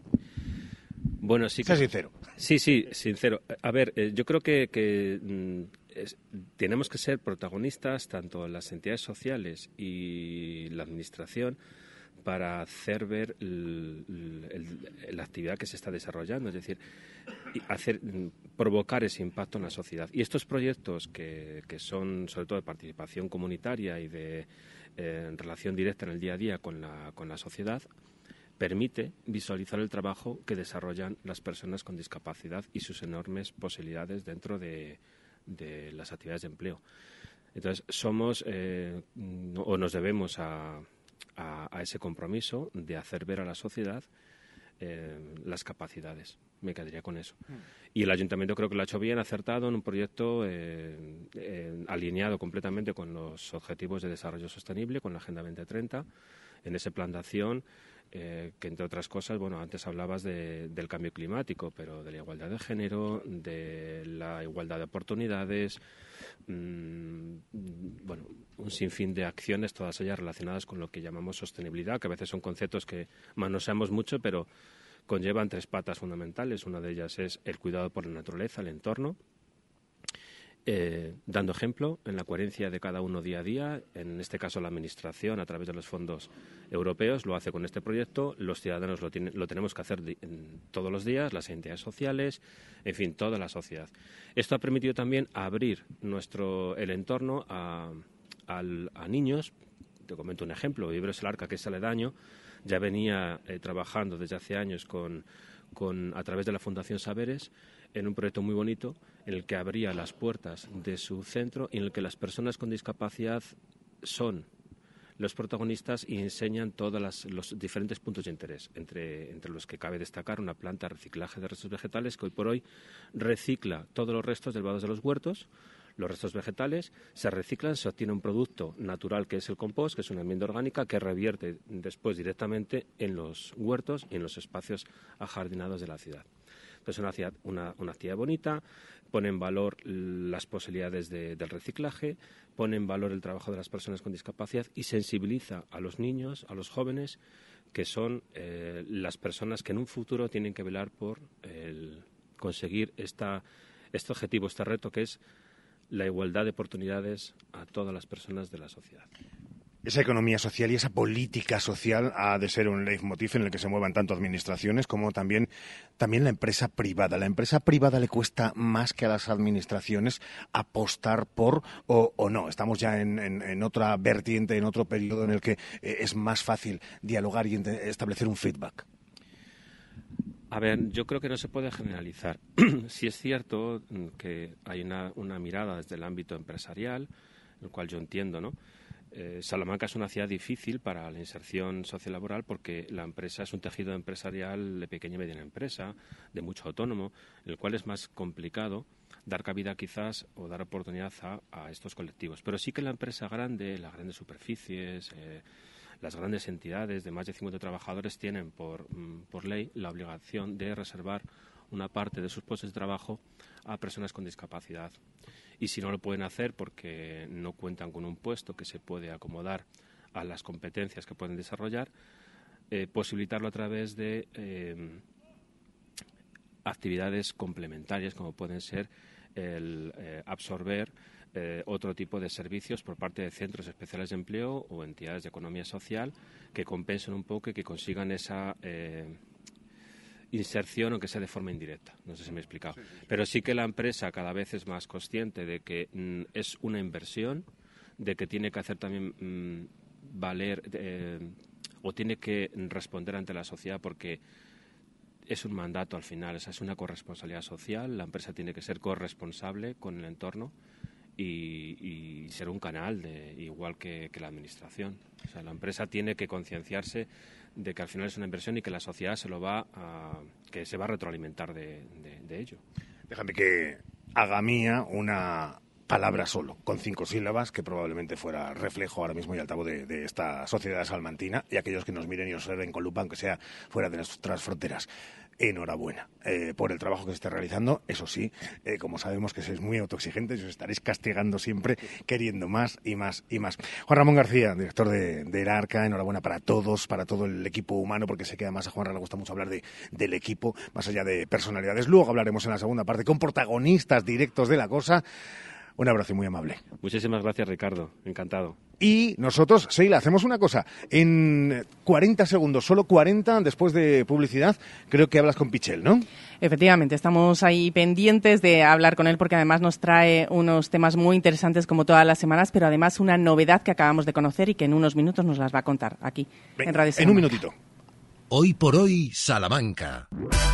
Bueno, sí. Sea sincero. Sí, sí, sincero. A ver, yo creo que, que tenemos que ser protagonistas, tanto las entidades sociales y la Administración, para hacer ver la actividad que se está desarrollando, es decir, hacer, provocar ese impacto en la sociedad. Y estos proyectos que, son sobre todo de participación comunitaria y de eh, relación directa en el día a día con la, con la sociedad, permite visualizar el trabajo que desarrollan las personas con discapacidad y sus enormes posibilidades dentro de, de las actividades de empleo. Entonces, somos eh, o nos debemos a, a, ese compromiso de hacer ver a la sociedad eh, las capacidades. Me quedaría con eso. Mm. Y el ayuntamiento creo que lo ha hecho bien, acertado en un proyecto eh, alineado completamente con los objetivos de desarrollo sostenible, con la Agenda 2030, en ese plan de acción eh, que entre otras cosas, bueno, antes hablabas del cambio climático, pero de la igualdad de género, de la igualdad de oportunidades, mm, bueno, un sinfín de acciones, todas ellas relacionadas con lo que llamamos sostenibilidad, que a veces son conceptos que manoseamos mucho, pero conllevan tres patas fundamentales. Una de ellas es el cuidado por la naturaleza, el entorno, eh, dando ejemplo en la coherencia de cada uno día a día. En este caso, la Administración, a través de los fondos europeos, lo hace con este proyecto. Los ciudadanos lo, lo tenemos que hacer todos los días, las entidades sociales, en fin, toda la sociedad. Esto ha permitido también abrir nuestro, el entorno a, niños. Te comento un ejemplo. Vibros el Arca, que es aledaño, ya venía eh, trabajando desde hace años con, con, a través de la Fundación Saberes en un proyecto muy bonito el que abría las puertas de su centro y en el que las personas con discapacidad son los protagonistas y enseñan todos los diferentes puntos de interés, entre, entre, los que cabe destacar una planta de reciclaje de restos vegetales que hoy por hoy recicla todos los restos del de los huertos, los restos vegetales, se reciclan, se obtiene un producto natural que es el compost, que es una enmienda orgánica que revierte después directamente en los huertos y en los espacios ajardinados de la ciudad. Es una, una, actividad bonita, pone en valor las posibilidades del reciclaje, pone en valor el trabajo de las personas con discapacidad y sensibiliza a los niños, a los jóvenes, que son eh, las personas que en un futuro tienen que velar por conseguir esta, este objetivo, este reto que es la igualdad de oportunidades a todas las personas de la sociedad esa economía social y esa política social ha de ser un leitmotiv en el que se muevan tanto administraciones como también, también la empresa privada. ¿La empresa privada le cuesta más que a las administraciones apostar por o, no? Estamos ya en, otra vertiente, en otro periodo en el que eh, es más fácil dialogar y establecer un feedback. A ver, yo creo que no se puede generalizar. sí es cierto que hay una, una mirada desde el ámbito empresarial, el cual yo entiendo, ¿no? Eh, Salamanca es una ciudad difícil para la inserción sociolaboral porque la empresa es un tejido empresarial de pequeña y mediana empresa, de mucho autónomo, en el cual es más complicado dar cabida quizás o dar oportunidad a, estos colectivos. Pero sí que la empresa grande, las grandes superficies, eh, las grandes entidades de más de 50 trabajadores tienen mm, por ley la obligación de reservar una parte de sus puestos de trabajo a personas con discapacidad y si no lo pueden hacer porque no cuentan con un puesto que se puede acomodar a las competencias que pueden desarrollar, eh, posibilitarlo a través de eh, actividades complementarias como pueden ser el eh, absorber otro tipo de servicios por parte de centros especiales de empleo o entidades de economía social que compensen un poco y que consigan esa inserción, aunque sea de forma indirecta. No sé si me he explicado. Pero sí que la empresa cada vez es más consciente de que mm, es una inversión, de que tiene que hacer también mm, valer eh, o tiene que responder ante la sociedad porque es un mandato al final, es una corresponsabilidad social. La empresa tiene que ser corresponsable con el entorno y, ser un canal de, igual que, que la administración. O sea, la empresa tiene que concienciarse de que al final es una inversión y que la sociedad se lo va a, que se va a retroalimentar de, ello. Déjame que haga mía una palabra solo, con cinco sílabas, que probablemente fuera reflejo ahora mismo y altavoz de, de esta sociedad salmantina y aquellos que nos miren y observen con lupa, aunque sea fuera de nuestras fronteras enhorabuena eh, por el trabajo que se está realizando. Eso sí, eh, como sabemos que sois muy autoexigentes, os estaréis castigando siempre, queriendo más y más y más. Juan Ramón García, director de, de Arca, enhorabuena para todos, para todo el equipo humano, porque sé que además a Juan le gusta mucho hablar de, del equipo, más allá de personalidades. Luego hablaremos en la segunda parte con protagonistas directos de la cosa. Un abrazo muy amable. Muchísimas gracias, Ricardo. Encantado. Y nosotros, Seila, hacemos una cosa. En 40 segundos, solo 40 después de publicidad, creo que hablas con Pichel, ¿no? Efectivamente, estamos ahí pendientes de hablar con él porque además nos trae unos temas muy interesantes como todas las semanas, pero además una novedad que acabamos de conocer y que en unos minutos nos las va a contar aquí en Radio En un minutito. Hoy por hoy, Salamanca.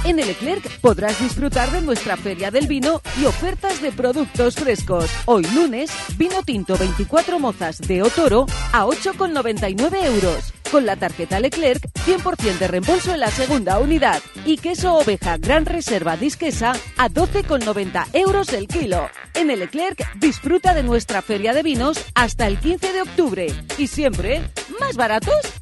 En el Leclerc podrás disfrutar de nuestra feria del vino y ofertas de productos frescos. Hoy lunes, vino tinto 24 mozas de Otoro a 8,99 euros. Con la tarjeta Leclerc, 100% de reembolso en la segunda unidad. Y queso oveja Gran Reserva Disquesa a 12,90 euros el kilo. En el Leclerc, disfruta de nuestra feria de vinos hasta el 15 de octubre. Y siempre, ¿más baratos?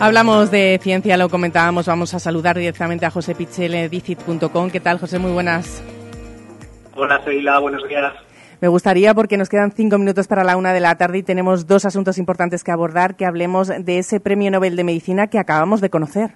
Hablamos de ciencia, lo comentábamos, vamos a saludar directamente a José Pichele, dicit.com. ¿Qué tal, José? Muy buenas. Hola, Seila, buenos días. Me gustaría, porque nos quedan cinco minutos para la una de la tarde y tenemos dos asuntos importantes que abordar, que hablemos de ese Premio Nobel de Medicina que acabamos de conocer.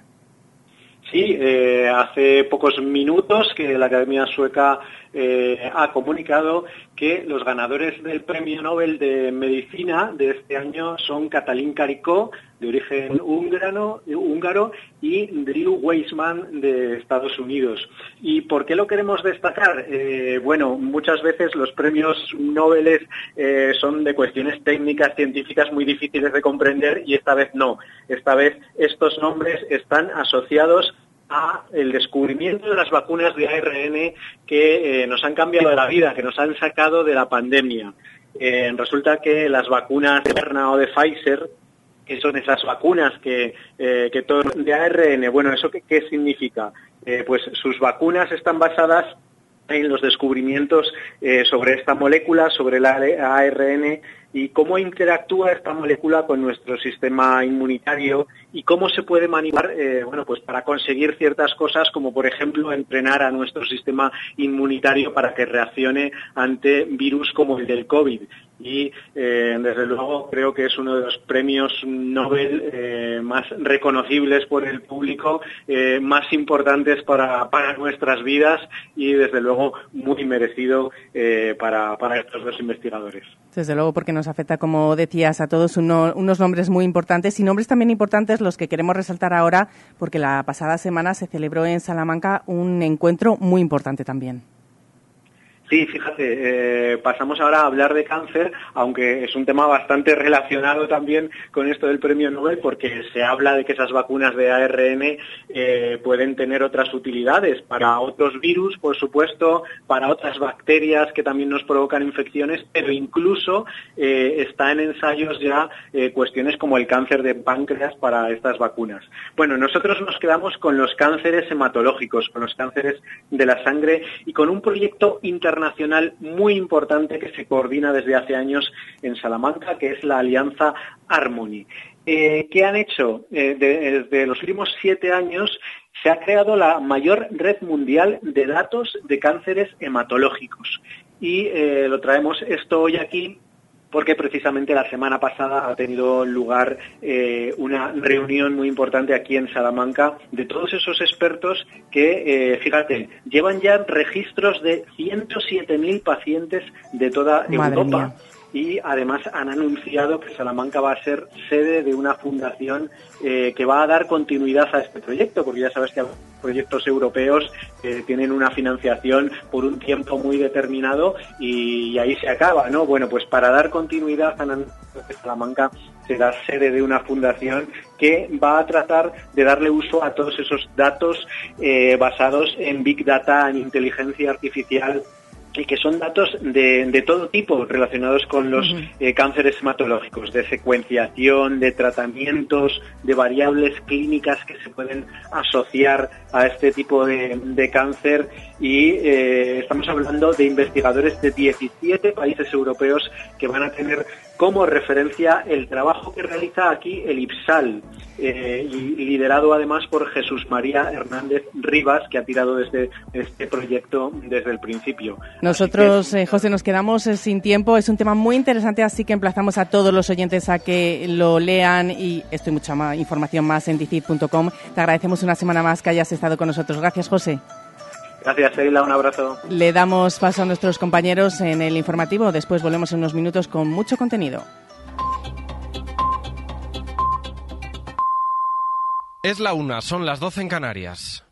Sí, eh, hace pocos minutos que la Academia Sueca eh, ha comunicado que los ganadores del Premio Nobel de Medicina de este año son Katalin Karikó, de origen húngaro, y Drew Weissman, de Estados Unidos. ¿Y por qué lo queremos destacar? Eh, bueno, muchas veces los premios Nobel eh, son de cuestiones técnicas, científicas muy difíciles de comprender y esta vez no. Esta vez estos nombres están asociados a el descubrimiento de las vacunas de ARN que eh, nos han cambiado la vida, que nos han sacado de la pandemia. Eh, resulta que las vacunas de Moderna o de Pfizer, que son esas vacunas que, eh, que de ARN, bueno, ¿eso qué, qué significa? pues sus vacunas están basadas en los descubrimientos sobre esta molécula, sobre el ARN y cómo interactúa esta molécula con nuestro sistema inmunitario y cómo se puede manipular eh, bueno, pues para conseguir ciertas cosas como por ejemplo entrenar a nuestro sistema inmunitario para que reaccione ante virus como el del COVID y eh, desde luego creo que es uno de los premios Nobel eh, más reconocibles por el público, más importantes para, nuestras vidas y desde luego muy merecido para, para estos dos investigadores. Desde luego, porque nos afecta, como decías, a todos unos nombres muy importantes y nombres también importantes los que queremos resaltar ahora, porque la pasada semana se celebró en Salamanca un encuentro muy importante también. Sí, fíjate, eh, pasamos ahora a hablar de cáncer, aunque es un tema bastante relacionado también con esto del premio Nobel, porque se habla de que esas vacunas de ARN eh, pueden tener otras utilidades para otros virus, por supuesto, para otras bacterias que también nos provocan infecciones, pero incluso eh, está en ensayos ya cuestiones como el cáncer de páncreas para estas vacunas. Bueno, nosotros nos quedamos con los cánceres hematológicos, con los cánceres de la sangre y con un proyecto internacional internacional muy importante que se coordina desde hace años en Salamanca, que es la Alianza Harmony. Eh, ¿Qué han hecho? Eh, desde los últimos siete años se ha creado la mayor red mundial de datos de cánceres hematológicos. Y eh, lo traemos esto hoy aquí porque precisamente la semana pasada ha tenido lugar eh, una reunión muy importante aquí en Salamanca de todos esos expertos que, eh, fíjate, llevan ya registros de 107.000 pacientes de toda Europa y además han anunciado que Salamanca va a ser sede de una fundación eh, que va a dar continuidad a este proyecto, porque ya sabes que proyectos europeos eh, tienen una financiación por un tiempo muy determinado y, ahí se acaba, ¿no? Bueno, pues para dar continuidad a Salamanca será sede de una fundación que va a tratar de darle uso a todos esos datos eh, basados en Big Data, en inteligencia artificial, y que son datos de, todo tipo relacionados con los eh, cánceres hematológicos, de secuenciación, de tratamientos, de variables clínicas que se pueden asociar a este tipo de, cáncer. Y eh, estamos hablando de investigadores de 17 países europeos que van a tener como referencia el trabajo que realiza aquí el IPSAL, eh, liderado además por Jesús María Hernández Rivas, que ha tirado desde este proyecto desde el principio. Nosotros, eh, José, nos quedamos eh, sin tiempo. Es un tema muy interesante, así que emplazamos a todos los oyentes a que lo lean y estoy mucha más información más en dicit.com. Te agradecemos una semana más que hayas estado con nosotros. Gracias, José. Gracias, Sheila. Un abrazo. Le damos paso a nuestros compañeros en el informativo. Después volvemos en unos minutos con mucho contenido. Es la una, son las 12 en Canarias.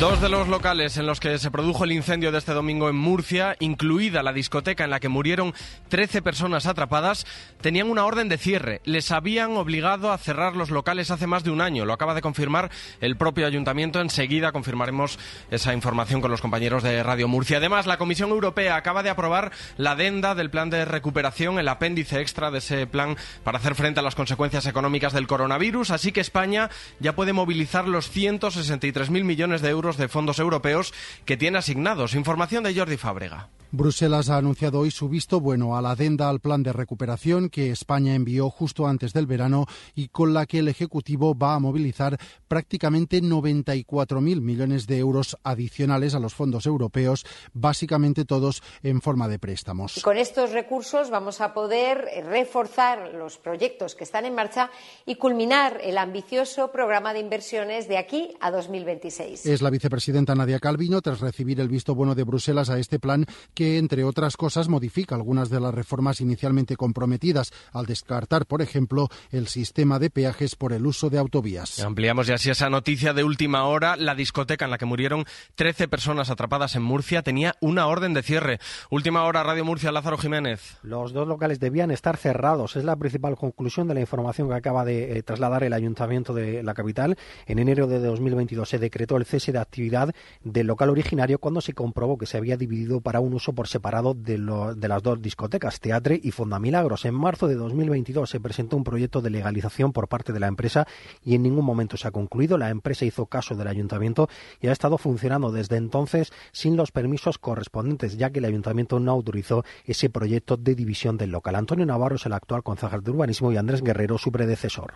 Dos de los locales en los que se produjo el incendio de este domingo en Murcia, incluida la discoteca en la que murieron 13 personas atrapadas, tenían una orden de cierre. Les habían obligado a cerrar los locales hace más de un año. Lo acaba de confirmar el propio ayuntamiento. Enseguida confirmaremos esa información con los compañeros de Radio Murcia. Además, la Comisión Europea acaba de aprobar la adenda del plan de recuperación, el apéndice extra de ese plan para hacer frente a las consecuencias económicas del coronavirus. Así que España ya puede movilizar los 163.000 millones de euros de fondos europeos que tiene asignados. Información de Jordi Fábrega. Bruselas ha anunciado hoy su visto bueno a la adenda al plan de recuperación que España envió justo antes del verano y con la que el Ejecutivo va a movilizar prácticamente 94.000 millones de euros adicionales a los fondos europeos, básicamente todos en forma de préstamos. Con estos recursos vamos a poder reforzar los proyectos que están en marcha y culminar el ambicioso programa de inversiones de aquí a 2026. Es la vicepresidenta Nadia Calvino tras recibir el visto bueno de Bruselas a este plan que, entre otras cosas, modifica algunas de las reformas inicialmente comprometidas, al descartar, por ejemplo, el sistema de peajes por el uso de autovías. Ampliamos ya así esa noticia de última hora. La discoteca en la que murieron 13 personas atrapadas en Murcia tenía una orden de cierre. Última hora, Radio Murcia, Lázaro Jiménez. Los dos locales debían estar cerrados. Es la principal conclusión de la información que acaba de eh, trasladar el ayuntamiento de la capital. En enero de 2022 se decretó el cese de actividad del local originario cuando se comprobó que se había dividido para un uso por separado de, las dos discotecas, Teatre y Fonda Milagros. En marzo de 2022 se presentó un proyecto de legalización por parte de la empresa y en ningún momento se ha concluido. La empresa hizo caso del ayuntamiento y ha estado funcionando desde entonces sin los permisos correspondientes, ya que el ayuntamiento no autorizó ese proyecto de división del local. Antonio Navarro es el actual concejal de urbanismo y Andrés Guerrero su predecesor.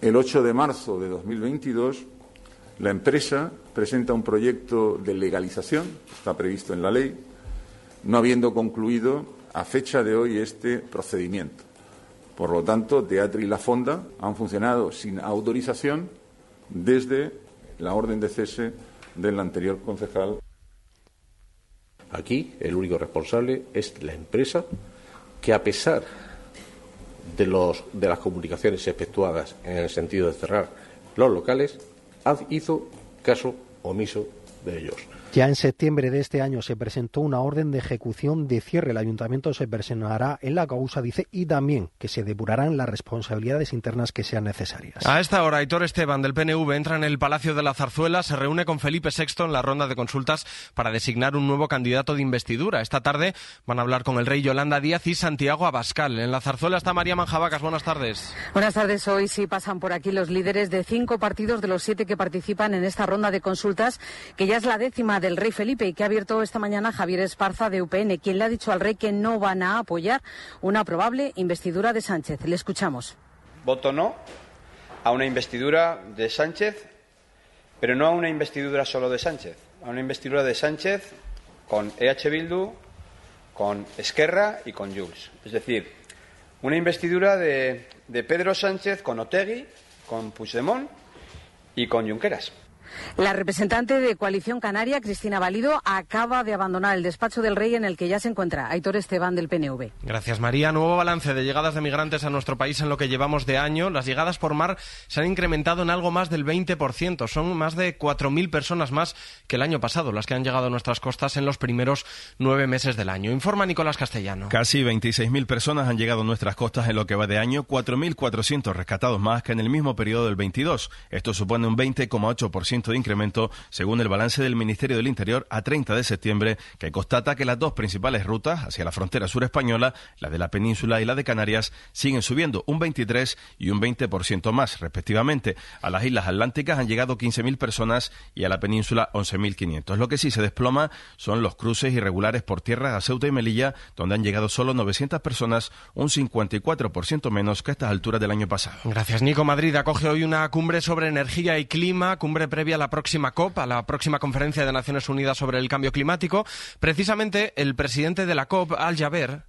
El 8 de marzo de 2022 la empresa presenta un proyecto de legalización, está previsto en la ley, no habiendo concluido a fecha de hoy este procedimiento. Por lo tanto, Teatro y La Fonda han funcionado sin autorización desde la orden de cese del anterior concejal. Aquí el único responsable es la empresa que, a pesar de, de las comunicaciones efectuadas en el sentido de cerrar los locales, hizo caso omiso de ellos. Ya en septiembre de este año se presentó una orden de ejecución de cierre. El ayuntamiento se personará en la causa, dice, y también que se depurarán las responsabilidades internas que sean necesarias. A esta hora, Aitor Esteban del PNV entra en el Palacio de la Zarzuela, se reúne con Felipe VI en la ronda de consultas para designar un nuevo candidato de investidura. Esta tarde van a hablar con el rey Yolanda Díaz y Santiago Abascal. En la Zarzuela está María Manjabacas. Buenas tardes. Buenas tardes. Hoy sí pasan por aquí los líderes de cinco partidos de los siete que participan en esta ronda de consultas, que ya es la décima del rey Felipe y que ha abierto esta mañana Javier Esparza de UPN, quien le ha dicho al rey que no van a apoyar una probable investidura de Sánchez. Le escuchamos. Voto no a una investidura de Sánchez, pero no a una investidura solo de Sánchez, a una investidura de Sánchez con EH Bildu, con Esquerra y con Jules. Es decir, una investidura de, de Pedro Sánchez con Otegui, con Puigdemont y con Junqueras. La representante de Coalición Canaria, Cristina Valido, acaba de abandonar el despacho del rey en el que ya se encuentra Aitor Esteban del PNV. Gracias, María. Nuevo balance de llegadas de migrantes a nuestro país en lo que llevamos de año. Las llegadas por mar se han incrementado en algo más del 20%. Son más de 4.000 personas más que el año pasado las que han llegado a nuestras costas en los primeros nueve meses del año. Informa Nicolás Castellano. Casi 26.000 personas han llegado a nuestras costas en lo que va de año, 4.400 rescatados más que en el mismo periodo del 22. Esto supone un 20,8% de incremento según el balance del Ministerio del Interior a 30 de septiembre, que constata que las dos principales rutas hacia la frontera sur española, la de la península y la de Canarias, siguen subiendo un 23 y un 20% más, respectivamente. A las islas atlánticas han llegado 15.000 personas y a la península 11.500. Lo que sí se desploma son los cruces irregulares por tierra a Ceuta y Melilla, donde han llegado solo 900 personas, un 54% menos que a estas alturas del año pasado. Gracias, Nico. Madrid acoge hoy una cumbre sobre energía y clima, cumbre previa a la próxima COP, a la próxima conferencia de Naciones Unidas sobre el cambio climático. Precisamente el presidente de la COP, Al Jaber,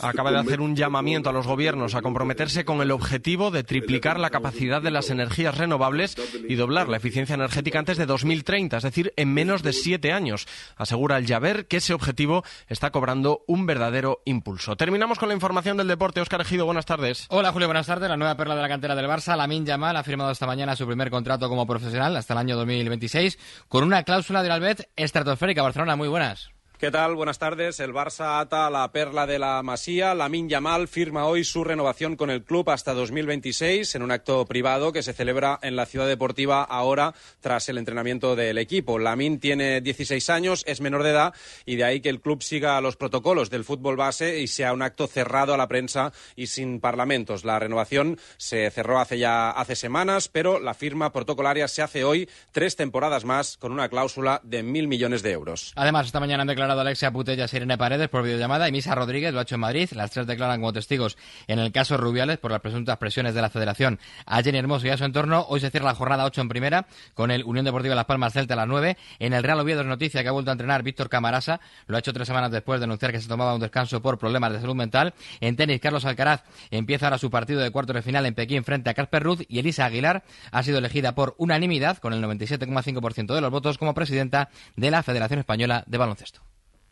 acaba de hacer un llamamiento a los gobiernos a comprometerse con el objetivo de triplicar la capacidad de las energías renovables y doblar la eficiencia energética antes de 2030, es decir, en menos de siete años. Asegura el Javer que ese objetivo está cobrando un verdadero impulso. Terminamos con la información del deporte. Oscar Ejido, buenas tardes. Hola Julio, buenas tardes. La nueva perla de la cantera del Barça, Lamin Yamal, ha firmado esta mañana su primer contrato como profesional hasta el año 2026 con una cláusula de Albet estratosférica. Barcelona, muy buenas. ¿Qué tal? Buenas tardes. El Barça ata la perla de la Masía. Lamin Yamal firma hoy su renovación con el club hasta 2026 en un acto privado que se celebra en la ciudad deportiva ahora tras el entrenamiento del equipo. Lamin tiene 16 años, es menor de edad y de ahí que el club siga los protocolos del fútbol base y sea un acto cerrado a la prensa y sin parlamentos. La renovación se cerró hace ya hace semanas, pero la firma protocolaria se hace hoy tres temporadas más con una cláusula de mil millones de euros. Además, esta mañana han declarado Alexia Putella y Irene Paredes por videollamada y Misa Rodríguez lo ha hecho en Madrid. Las tres declaran como testigos en el caso Rubiales por las presuntas presiones de la Federación a Jenny Hermoso y a su entorno. Hoy se cierra la jornada 8 en primera con el Unión Deportiva Las Palmas Celta a las 9. En el Real Oviedo es noticia que ha vuelto a entrenar Víctor Camarasa. Lo ha hecho tres semanas después de anunciar que se tomaba un descanso por problemas de salud mental. En tenis, Carlos Alcaraz empieza ahora su partido de cuartos de final en Pekín frente a Casper Ruth y Elisa Aguilar ha sido elegida por unanimidad con el 97,5% de los votos como presidenta de la Federación Española de Baloncesto.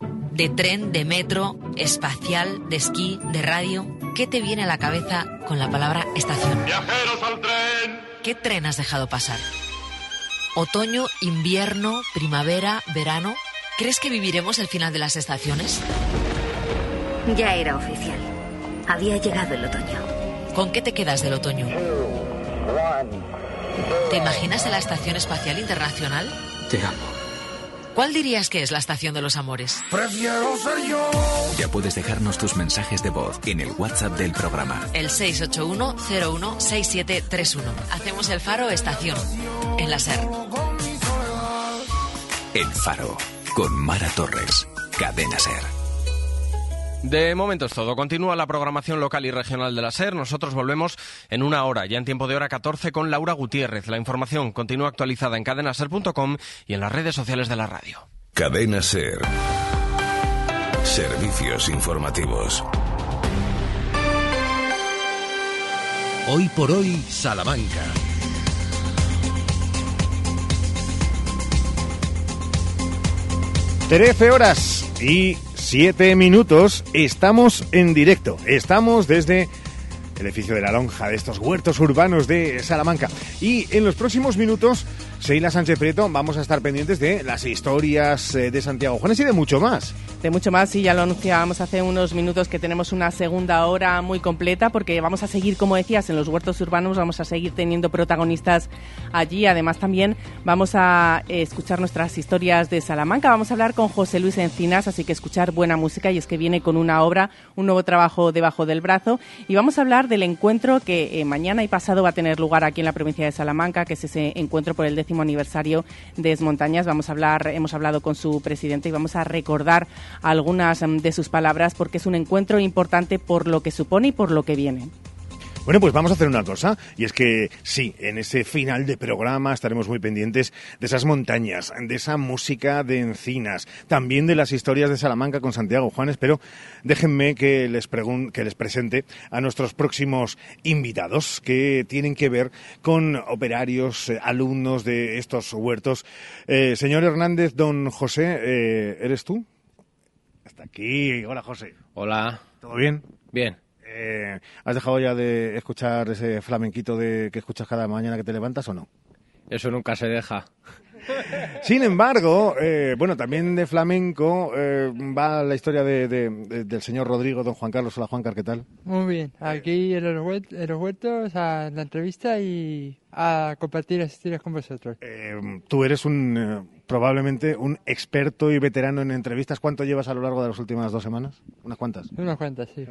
De tren, de metro, espacial, de esquí, de radio. ¿Qué te viene a la cabeza con la palabra estación? ¡Viajeros al tren! ¿Qué tren has dejado pasar? ¿Otoño, invierno, primavera, verano? ¿Crees que viviremos el final de las estaciones? Ya era oficial. Había llegado el otoño. ¿Con qué te quedas del otoño? ¿Te imaginas en la Estación Espacial Internacional? Te amo. ¿Cuál dirías que es la estación de los amores? Prefiero ser yo. Ya puedes dejarnos tus mensajes de voz en el WhatsApp del programa. El 681-016731. Hacemos el faro estación. En la SER. El faro. Con Mara Torres. Cadena SER. De momento es todo. Continúa la programación local y regional de la SER. Nosotros volvemos en una hora, ya en tiempo de hora 14, con Laura Gutiérrez. La información continúa actualizada en cadenaser.com y en las redes sociales de la radio. Cadena SER. Servicios informativos. Hoy por hoy, Salamanca. Trece horas y siete minutos. Estamos en directo. Estamos desde el edificio de la lonja de estos huertos urbanos de Salamanca. Y en los próximos minutos, Sheila Sánchez Prieto, vamos a estar pendientes de las historias eh, de Santiago Juanes y de mucho más. De mucho más, sí, ya lo anunciábamos hace unos minutos que tenemos una segunda hora muy completa porque vamos a seguir, como decías, en los huertos urbanos, vamos a seguir teniendo protagonistas allí. Además, también vamos a escuchar nuestras historias de Salamanca. Vamos a hablar con José Luis Encinas, así que escuchar buena música y es que viene con una obra, un nuevo trabajo debajo del brazo. Y vamos a hablar del encuentro que eh, mañana y pasado va a tener lugar aquí en la provincia de Salamanca, que es ese encuentro por el décimo aniversario de Esmontañas. Vamos a hablar, hemos hablado con su presidente y vamos a recordar algunas mm, de sus palabras porque es un encuentro importante por lo que supone y por lo que viene. Bueno, pues vamos a hacer una cosa, y es que sí, en ese final de programa estaremos muy pendientes de esas montañas, de esa música de encinas, también de las historias de Salamanca con Santiago Juanes, pero déjenme que les, que les presente a nuestros próximos invitados que tienen que ver con operarios, eh, alumnos de estos huertos. Eh, señor Hernández, don José, eh, ¿eres tú? Hasta aquí. Hola, José. Hola. ¿Todo bien? Bien. Eh, ¿Has dejado ya de escuchar ese flamenquito de que escuchas cada mañana que te levantas o no? Eso nunca se deja. Sin embargo, eh, bueno, también de flamenco eh, va la historia de, de- de- del señor Rodrigo, don Juan Carlos. Hola, Juan ¿qué tal? Muy bien, aquí en los, huet- en los huertos a la entrevista y a compartir historias con vosotros. Eh, tú eres un eh, probablemente un experto y veterano en entrevistas. ¿Cuánto llevas a lo largo de las últimas dos semanas? ¿Unas cuantas? Unas cuantas, sí.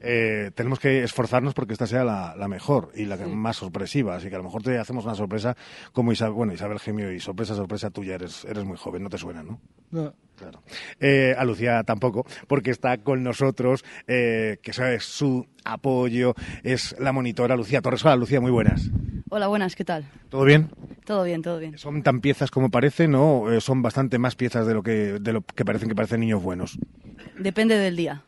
Eh, tenemos que esforzarnos porque esta sea la, la mejor y la más sorpresiva. Así que a lo mejor te hacemos una sorpresa como Isabel, bueno, Isabel Gemio y sorpresa, sorpresa tuya. Eres, eres muy joven, no te suena, ¿no? No. Claro. Eh, a Lucía tampoco, porque está con nosotros, eh, que sabes su apoyo, es la monitora Lucía Torres. Hola, Lucía, muy buenas. Hola, buenas, ¿qué tal? ¿Todo bien? Todo bien, todo bien. ¿Son tan piezas como parecen o eh, son bastante más piezas de lo que, de lo que parecen que parecen niños buenos? Depende del día.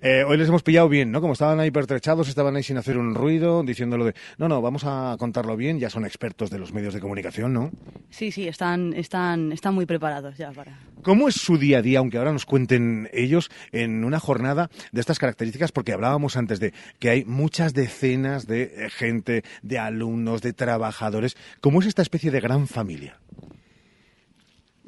Eh, hoy les hemos pillado bien, ¿no? Como estaban ahí pertrechados, estaban ahí sin hacer un ruido, diciéndolo de, no, no, vamos a contarlo bien, ya son expertos de los medios de comunicación, ¿no? Sí, sí, están, están, están muy preparados ya para. ¿Cómo es su día a día, aunque ahora nos cuenten ellos, en una jornada de estas características? Porque hablábamos antes de que hay muchas decenas de eh, gente, de alumnos, de trabajadores. ¿Cómo es esta especie de gran familia?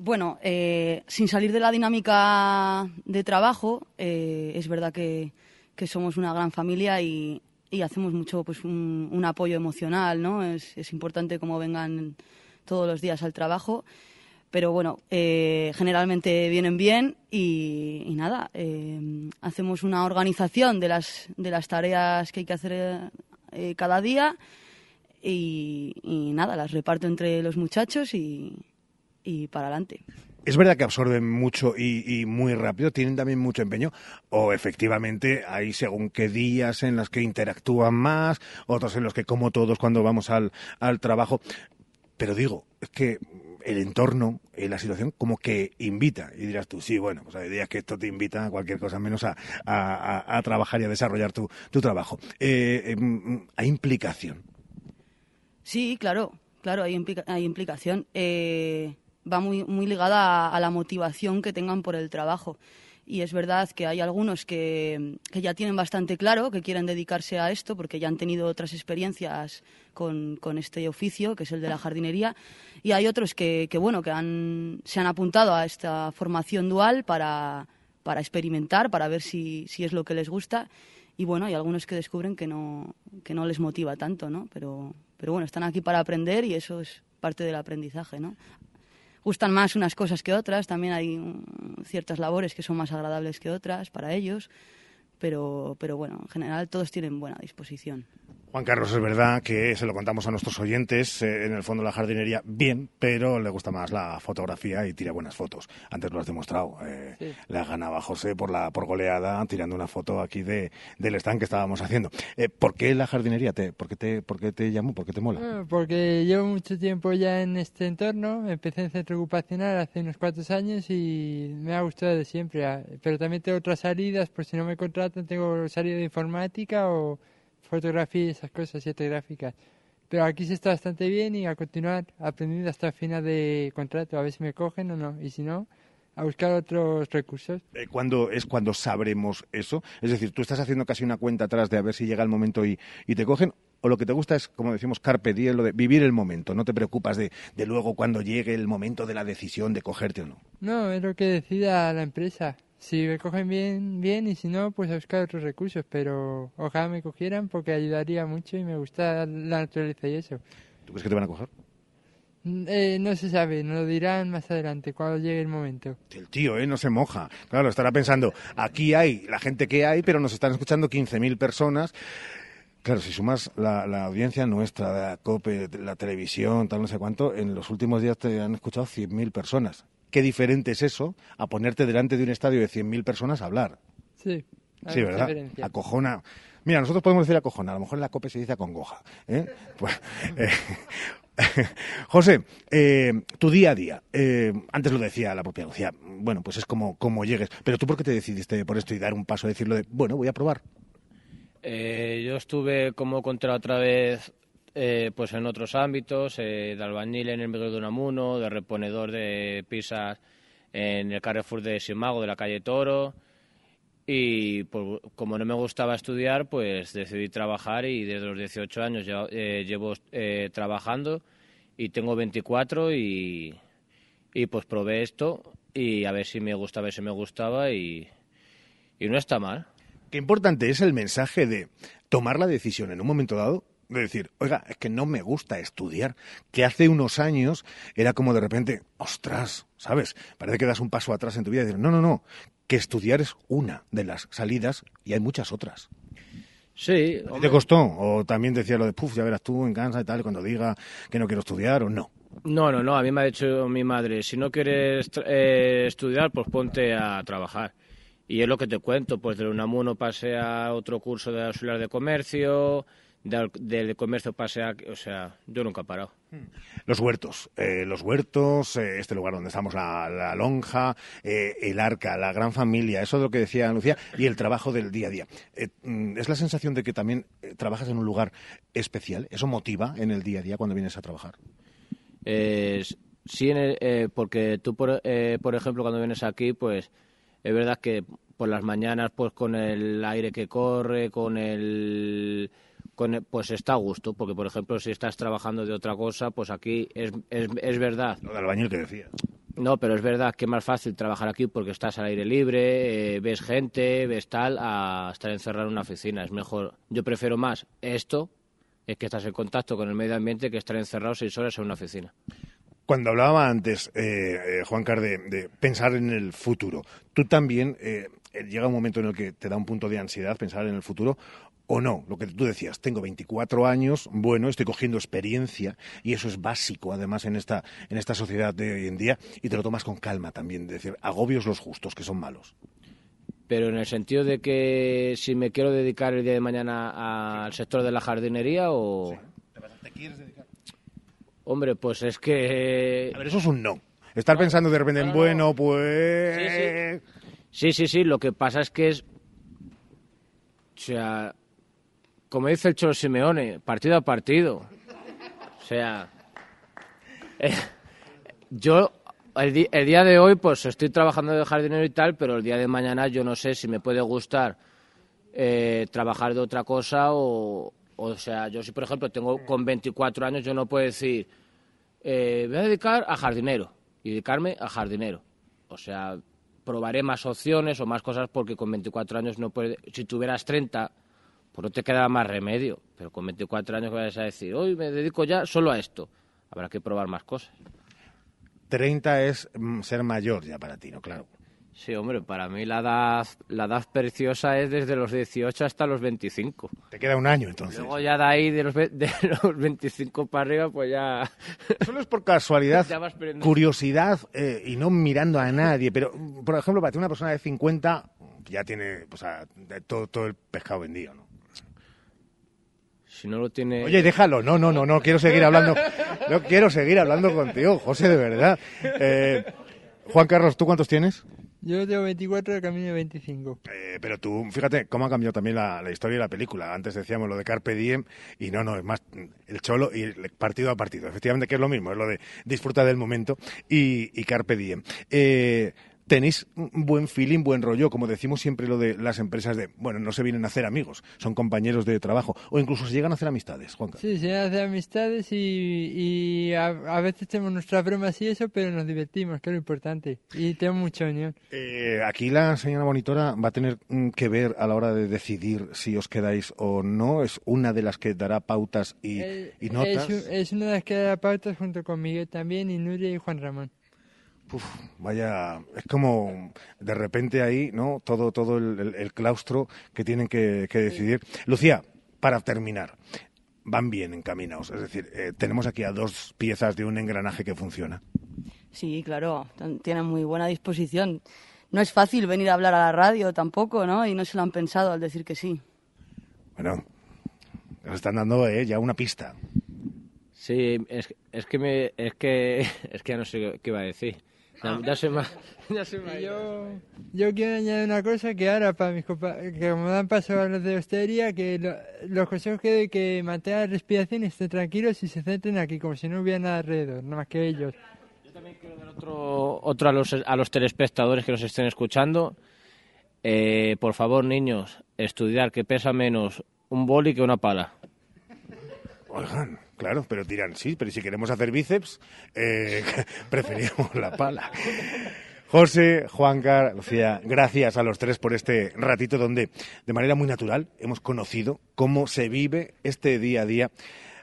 Bueno, eh, sin salir de la dinámica de trabajo, eh, es verdad que, que somos una gran familia y, hacemos mucho pues un, un apoyo emocional, ¿no? Es, es importante cómo vengan todos los días al trabajo. Pero bueno, eh, generalmente vienen bien y, y nada, eh, hacemos una organización de las, de las tareas que hay que hacer eh, cada día y, y nada, las reparto entre los muchachos y, y para adelante. ¿Es verdad que absorben mucho y, y muy rápido? ¿Tienen también mucho empeño? ¿O efectivamente hay según qué días en los que interactúan más, otros en los que como todos cuando vamos al, al trabajo? Pero digo, es que el entorno, eh, la situación, como que invita. Y dirás tú, sí, bueno, pues hay días que esto te invita a cualquier cosa menos a, a- a- trabajar y a desarrollar tu, tu trabajo. Eh, em, ¿Hay implicación? Sí, claro, claro, hay, implica- hay implicación. Va muy, muy ligada a, a la motivación que tengan por el trabajo. Y es verdad que hay algunos que, que ya tienen bastante claro que quieren dedicarse a esto porque ya han tenido otras experiencias con, con este oficio, que es el de la jardinería. Y hay otros que, que, bueno, que han, se han apuntado a esta formación dual para, para experimentar, para ver si, si es lo que les gusta. Y bueno, hay algunos que descubren que no, que no les motiva tanto, ¿no? Pero, pero bueno, están aquí para aprender y eso es parte del aprendizaje, ¿no? Gustan más unas cosas que otras, también hay ciertas labores que son más agradables que otras para ellos, pero, pero bueno, en general todos tienen buena disposición. Juan Carlos, es verdad que se lo contamos a nuestros oyentes, eh, en el fondo la jardinería bien, pero le gusta más la fotografía y tira buenas fotos. Antes lo has demostrado. eh, Sí. La ganaba José por la por goleada tirando una foto aquí de, del stand que estábamos haciendo. Eh, ¿Por qué la jardinería? Te, por, qué te, ¿Por qué te llamó? ¿Por qué te mola? Bueno, porque llevo mucho tiempo ya en este entorno, empecé en centro ocupacional hace unos cuantos años y me ha gustado de siempre, ah, pero también tengo otras salidas, por si no me contratan, tengo salida de informática o fotografía y esas cosas, siete gráficas. Pero aquí se está bastante bien y a continuar aprendiendo hasta el final de contrato, a ver si me cogen o no, y si no, a buscar otros recursos. Eh, ¿Cuándo es cuando sabremos eso? Es decir, tú estás haciendo casi una cuenta atrás de a ver si llega el momento y, y te cogen. O lo que te gusta es, como decimos, carpe diem, lo de vivir el momento. No te preocupas de, de luego cuando llegue el momento de la decisión de cogerte o no. No, es lo que decida la empresa. Si me cogen bien, bien, y si no, pues a buscar otros recursos. Pero ojalá me cogieran porque ayudaría mucho y me gusta la naturaleza y eso. ¿Tú crees que te van a coger? Mm, eh, no se sabe, nos lo dirán más adelante, cuando llegue el momento. El tío, ¿eh? No se moja. Claro, estará pensando, aquí hay la gente que hay, pero nos están escuchando 15.000 personas. Claro, si sumas la, la audiencia nuestra, de la COPE, la televisión, tal, no sé cuánto, en los últimos días te han escuchado 100.000 personas. Qué diferente es eso a ponerte delante de un estadio de 100.000 personas a hablar. Sí, Sí, ¿verdad? diferencia. Acojona. Mira, nosotros podemos decir acojona, a lo mejor en la COPE se dice acongoja. ¿eh? Pues, eh, José, eh, tu día a día, eh, antes lo decía la propia Lucía, bueno, pues es como, como llegues, pero tú por qué te decidiste por esto y dar un paso, decirlo de, bueno, voy a probar. Eh, yo estuve como contra otra vez eh, pues en otros ámbitos, eh, de albañil en el Miguel de Unamuno, de reponedor de pizzas en el Carrefour de Simago de la calle Toro y por- como no me gustaba estudiar pues decidí trabajar y desde los 18 años ya, eh, llevo trabajando y tengo 24 y, y pues probé esto y a ver si me gusta, a si me gustaba y, y no está mal. Qué importante es el mensaje de tomar la decisión en un momento dado de decir, oiga, es que no me gusta estudiar, que hace unos años era como de repente, ostras, ¿sabes? Parece que das un paso atrás en tu vida y decir, no, no, no, que estudiar es una de las salidas y hay muchas otras. Sí. ¿A ti ¿Te costó? ¿O también decía lo de, puf, ya verás tú en casa y tal, cuando diga que no quiero estudiar o no? No, no, no, a mí me ha dicho mi madre, si no quieres eh, estudiar, pues ponte a trabajar. Y es lo que te cuento, pues del UNAMUNO pasé a otro curso de auxiliar de comercio, del, del comercio pasé a... O sea, yo nunca he parado. Los huertos, eh, los huertos, eh, este lugar donde estamos, la, la lonja, eh, el arca, la gran familia, eso es lo que decía Lucía, y el trabajo del día a día. Mm, ¿Es la sensación de que también trabajas en un lugar especial? ¿Eso motiva en el día a día cuando vienes a trabajar? Eh, sí, en el- eh, porque tú, por, eh, por ejemplo, cuando vienes aquí, pues es verdad que por las mañanas, pues con el aire que corre, con el, con pues está a gusto, porque por ejemplo, si estás trabajando de otra cosa, pues aquí es, es, es verdad. Lo del albañil que decía. No, pero es verdad que es más fácil trabajar aquí porque estás al aire libre, eh, ves gente, ves tal, a estar encerrado en una oficina. Es mejor. Yo prefiero más esto, es que estás en contacto con el medio ambiente, que estar encerrado seis horas en una oficina. Cuando hablaba antes, eh, eh, Juan Car, de, pensar en el futuro, ¿tú también eh, llega un momento en el que te da un punto de ansiedad pensar en el futuro? ¿O no? Lo que tú decías, tengo 24 años, bueno, estoy cogiendo experiencia y eso es básico, además, en esta, en esta sociedad de hoy en día y te lo tomas con calma también, de decir, agobios los justos, que son malos. Pero en el sentido de que si me quiero dedicar el día de mañana al sector de la jardinería o... ¿Te quieres dedicar? Hombre, pues es que... A ver, eso es un no. Estar pensando de repente en, bueno, pues... Sí, sí, sí, lo que pasa es que es... O sea, como dice el Cholo Simeone, partido a partido. O sea... eh, yo, el, el día de hoy, pues estoy trabajando de jardinero y tal, pero el día de mañana yo no sé si me puede gustar eh, trabajar de otra cosa o... O sea, yo si, por ejemplo, tengo con 24 años, yo no puedo decir, eh, voy a dedicar a jardinero y dedicarme a jardinero. O sea, probaré más opciones o más cosas porque con 24 años no puedes... Si tuvieras 30, pues no te queda más remedio. Pero con 24 años vas a decir, hoy me dedico ya solo a esto. Habrá que probar más cosas. 30 es mm, ser mayor ya para ti, ¿no? Claro. Sí, hombre, para mí la edad, la edad preciosa es desde los 18 hasta los 25. Te queda un año entonces. Luego ya de ahí, de los, de los 25 para arriba, pues ya... Solo es por casualidad, curiosidad eh, y no mirando a nadie. Pero, por ejemplo, para ti una persona de 50 ya tiene pues, a- de todo, todo el pescado vendido, ¿no? Si no lo tiene... Oye, déjalo, no, no, no, no quiero seguir hablando, no quiero seguir hablando contigo, José, de verdad. Eh, Juan Carlos, ¿tú cuántos tienes? Yo tengo 24, el camino de 25. Eh, pero tú, fíjate cómo ha cambiado también la, la historia de la película. Antes decíamos lo de Carpe Diem y no, no, es más el cholo y el partido a partido. Efectivamente que es lo mismo, es lo de disfruta del momento y, y Carpe Diem. Eh, tenéis buen feeling, buen rollo, como decimos siempre lo de las empresas de, bueno, no se vienen a hacer amigos, son compañeros de trabajo o incluso se llegan a hacer amistades, Juan Carlos. Sí, se hace amistades y, y a, a veces tenemos nuestras bromas y eso, pero nos divertimos, que es lo importante. Y tenemos mucha unión. Eh, aquí la señora monitora va a tener mm, que ver a la hora de decidir si os quedáis o no. Es una de las que dará pautas y, Eh, y notas. Es, es una de las que da pautas junto con Miguel también, y Nuria y Juan Ramón. Uf, vaya, es como de repente ahí, ¿no? Todo, todo el, el- el claustro que tienen que, que decidir. Lucía, para terminar, van bien encaminados. Es decir, eh, tenemos aquí a dos piezas de un engranaje que funciona. Sí, claro, tienen muy buena disposición. No es fácil venir a hablar a la radio tampoco, ¿no? Y no se lo han pensado al decir que sí. Bueno, nos están dando eh, ya una pista. Sí, es, es que me, es que es que ya no sé qué iba a decir. Ya, ya se me, ya se. Yo, yo quiero añadir una cosa que ahora para mis compa- que como dan paso a los de hostería, que lo- los consejos que doy que mantengan la respiración y estén tranquilos y se centren aquí, como si no hubiera nada alrededor, nada más que ellos. Otro, otro a los a los telespectadores que nos estén escuchando. Eh, por favor, niños, estudiar que pesa menos un boli que una pala. Oigan, claro, pero dirán, sí, pero si queremos hacer bíceps, eh, preferimos la pala. José, Juancar, Lucía, gracias a los tres por este ratito donde de manera muy natural hemos conocido cómo se vive este día a día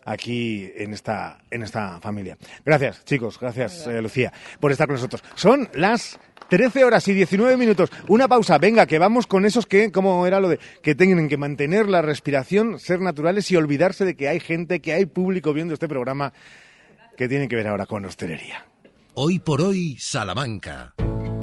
aquí en esta, en esta familia. Gracias, chicos, gracias, eh, Lucía, por estar con nosotros. Son las 13 horas y 19 minutos. Una pausa, venga, que vamos con esos que, ¿cómo era lo de? Que tienen que mantener la respiración, ser naturales y olvidarse de que hay gente, que hay público viendo este programa que tienen que ver ahora con hostelería. Hoy por hoy, Salamanca.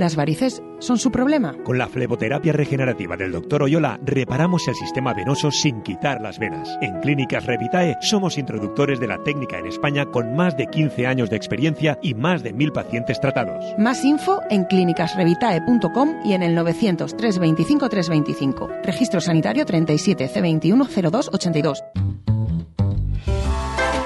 ¿Las varices son su problema? Con la fleboterapia regenerativa del Dr. Oyola reparamos el sistema venoso sin quitar las venas. En Clínicas Revitae somos introductores de la técnica en España con más de 15 años de experiencia y más de mil pacientes tratados. Más info en clínicasrevitae.com y en el 900 325 325. Registro sanitario 37 C21 0282.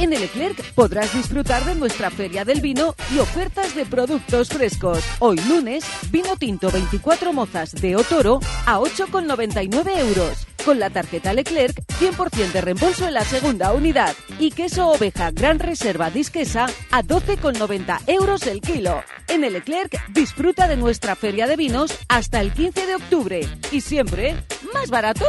En el Leclerc podrás disfrutar de nuestra Feria del Vino y ofertas de productos frescos. Hoy lunes, vino tinto 24 mozas de Otoro a 8,99 euros. Con la tarjeta Leclerc, 100% de reembolso en la segunda unidad. Y queso oveja Gran Reserva Disquesa a 12,90 euros el kilo. En el Leclerc, disfruta de nuestra Feria de Vinos hasta el 15 de octubre. Y siempre, ¿más baratos?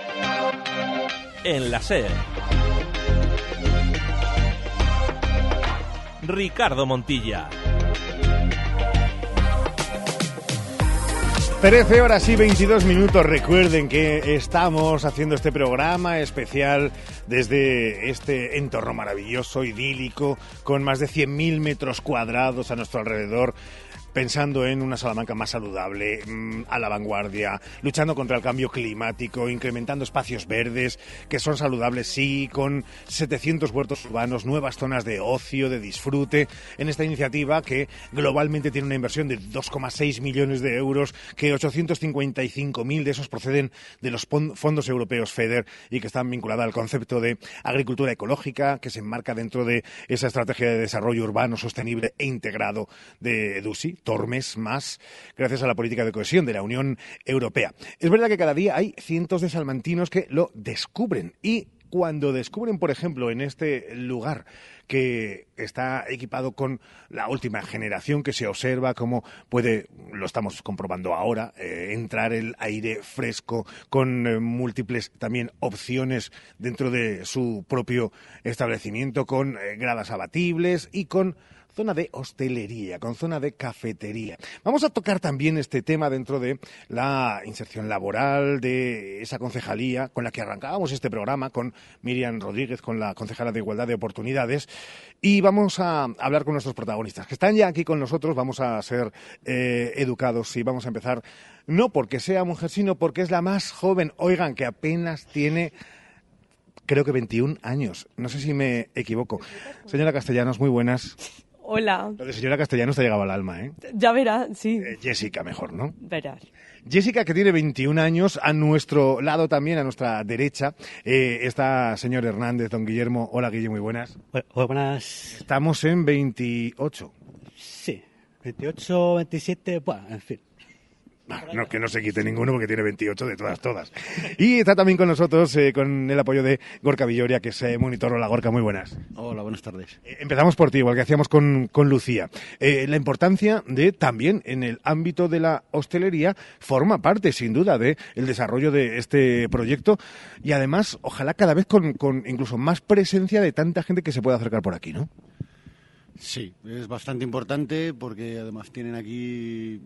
en la SER. Ricardo Montilla. 13 horas y 22 minutos. Recuerden que estamos haciendo este programa especial desde este entorno maravilloso, idílico, con más de 100.000 metros cuadrados a nuestro alrededor pensando en una Salamanca más saludable, mm, a la vanguardia, luchando contra el cambio climático, incrementando espacios verdes que son saludables, sí, con 700 huertos urbanos, nuevas zonas de ocio, de disfrute, en esta iniciativa que globalmente tiene una inversión de 2,6 millones de euros, que 855.000 de esos proceden de los fondos europeos FEDER y que están vinculadas al concepto de agricultura ecológica, que se enmarca dentro de esa estrategia de desarrollo urbano sostenible e integrado de DUSI, Tormes más, gracias a la política de cohesión de la Unión Europea. Es verdad que cada día hay cientos de salmantinos que lo descubren y cuando descubren, por ejemplo, en este lugar que está equipado con la última generación que se observa cómo puede, lo estamos comprobando ahora, eh, entrar el aire fresco con eh, múltiples también opciones dentro de su propio establecimiento, con eh, gradas abatibles y con zona de hostelería, con zona de cafetería. Vamos a tocar también este tema dentro de la inserción laboral de esa concejalía con la que arrancábamos este programa con Miriam Rodríguez, con la concejala de Igualdad de Oportunidades. Y vamos a hablar con nuestros protagonistas, que están ya aquí con nosotros. Vamos a ser eh, educados y vamos a empezar no porque sea mujer, sino porque es la más joven. Oigan, que apenas tiene creo que 21 años. No sé si me equivoco. Señora Castellanos, muy buenas. Hola. Lo de señora castellano te llegaba al alma, ¿eh? Ya verás, sí. Eh, Jessica mejor, ¿no? Verás. Jessica, que tiene 21 años, a nuestro lado también, a nuestra derecha, eh, está señor Hernández, don Guillermo. Hola, Guillermo, muy buenas. Hola, buenas. Estamos en 28. Sí, 28, 27, bueno, en fin. No, que no se quite ninguno porque tiene 28 de todas, todas. Y está también con nosotros, eh, con el apoyo de Gorka Villoria, que es eh, monitor. Hola, Gorka, muy buenas. Hola, buenas tardes. Eh, Empezamos por ti, igual que hacíamos con, con Lucía. Eh, la importancia de también en el ámbito de la hostelería forma parte, sin duda, de el desarrollo de este proyecto y además, ojalá cada vez con, con incluso más presencia de tanta gente que se pueda acercar por aquí, ¿no? Sí, es bastante importante porque además tienen aquí,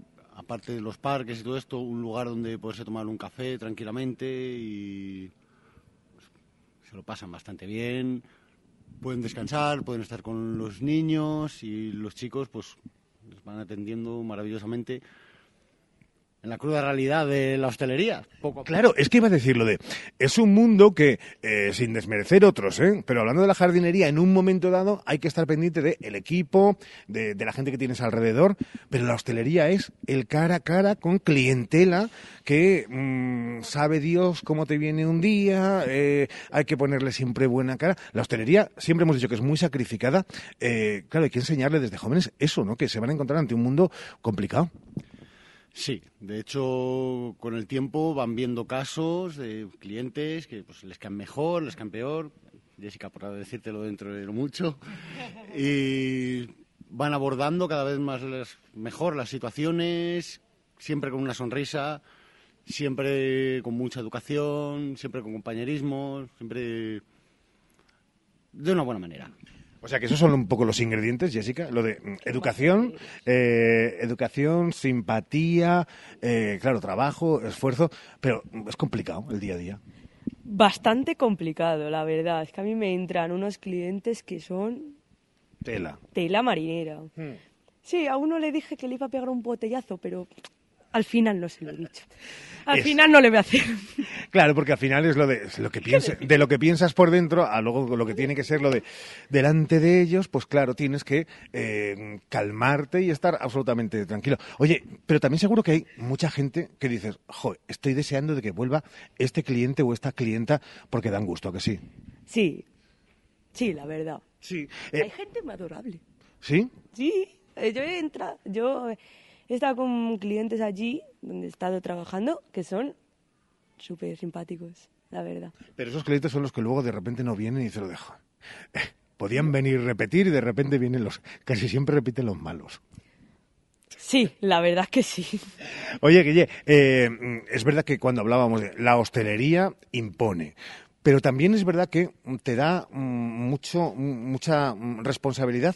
aparte de los parques y todo esto, un lugar donde poderse tomar un café tranquilamente y se lo pasan bastante bien. Pueden descansar, pueden estar con los niños y los chicos pues van atendiendo maravillosamente en la cruda realidad de la hostelería. Poco. Claro, es que iba a decir lo de, es un mundo que, eh, sin desmerecer otros, ¿eh? pero hablando de la jardinería, en un momento dado hay que estar pendiente del el equipo, de, de la gente que tienes alrededor, pero la hostelería es el cara a cara con clientela que mm, sabe Dios cómo te viene un día, eh, hay que ponerle siempre buena cara. La hostelería, siempre hemos dicho que es muy sacrificada, eh, claro, hay que enseñarle desde jóvenes eso, ¿no? Que se van a encontrar ante un mundo complicado. Sí, de hecho, con el tiempo van viendo casos de clientes que pues, les caen mejor, les caen peor. Jessica, por decírtelo dentro de lo mucho. Y van abordando cada vez más las- mejor las situaciones, siempre con una sonrisa, siempre con mucha educación, siempre con compañerismo, siempre de una buena manera. O sea que esos son un poco los ingredientes, Jessica, lo de mm, educación, eh, educación, simpatía, eh, claro, trabajo, esfuerzo, pero mm, es complicado el día a día. Bastante complicado, la verdad. Es que a mí me entran unos clientes que son Tela. tela marinera. Sí, a uno le dije que le iba a pegar un botellazo, pero al final no se lo he dicho. Al Es- final no le voy a hacer. Claro, porque al final es lo de es lo que piensa, de lo que piensas por dentro a luego lo que tiene que ser lo de delante de ellos, pues claro, tienes que eh, calmarte y estar absolutamente tranquilo. Oye, pero también seguro que hay mucha gente que dices, jo, estoy deseando de que vuelva este cliente o esta clienta porque dan gusto, ¿a que sí. Sí, sí, la verdad. Sí. Hay gente muy adorable. ¿Sí? Sí, eh, yo he entrado, yo he estado con clientes allí donde he estado trabajando que son súper simpáticos, la verdad. Pero esos clientes son los que luego de repente no vienen y se lo dejan. Eh, podían venir repetir y de repente vienen los, casi siempre repiten los malos. Sí, la verdad es que sí. Oye, Guille, eh, es verdad que cuando hablábamos de la hostelería impone, pero también es verdad que te da mm, mucho, mm, mucha mm, responsabilidad,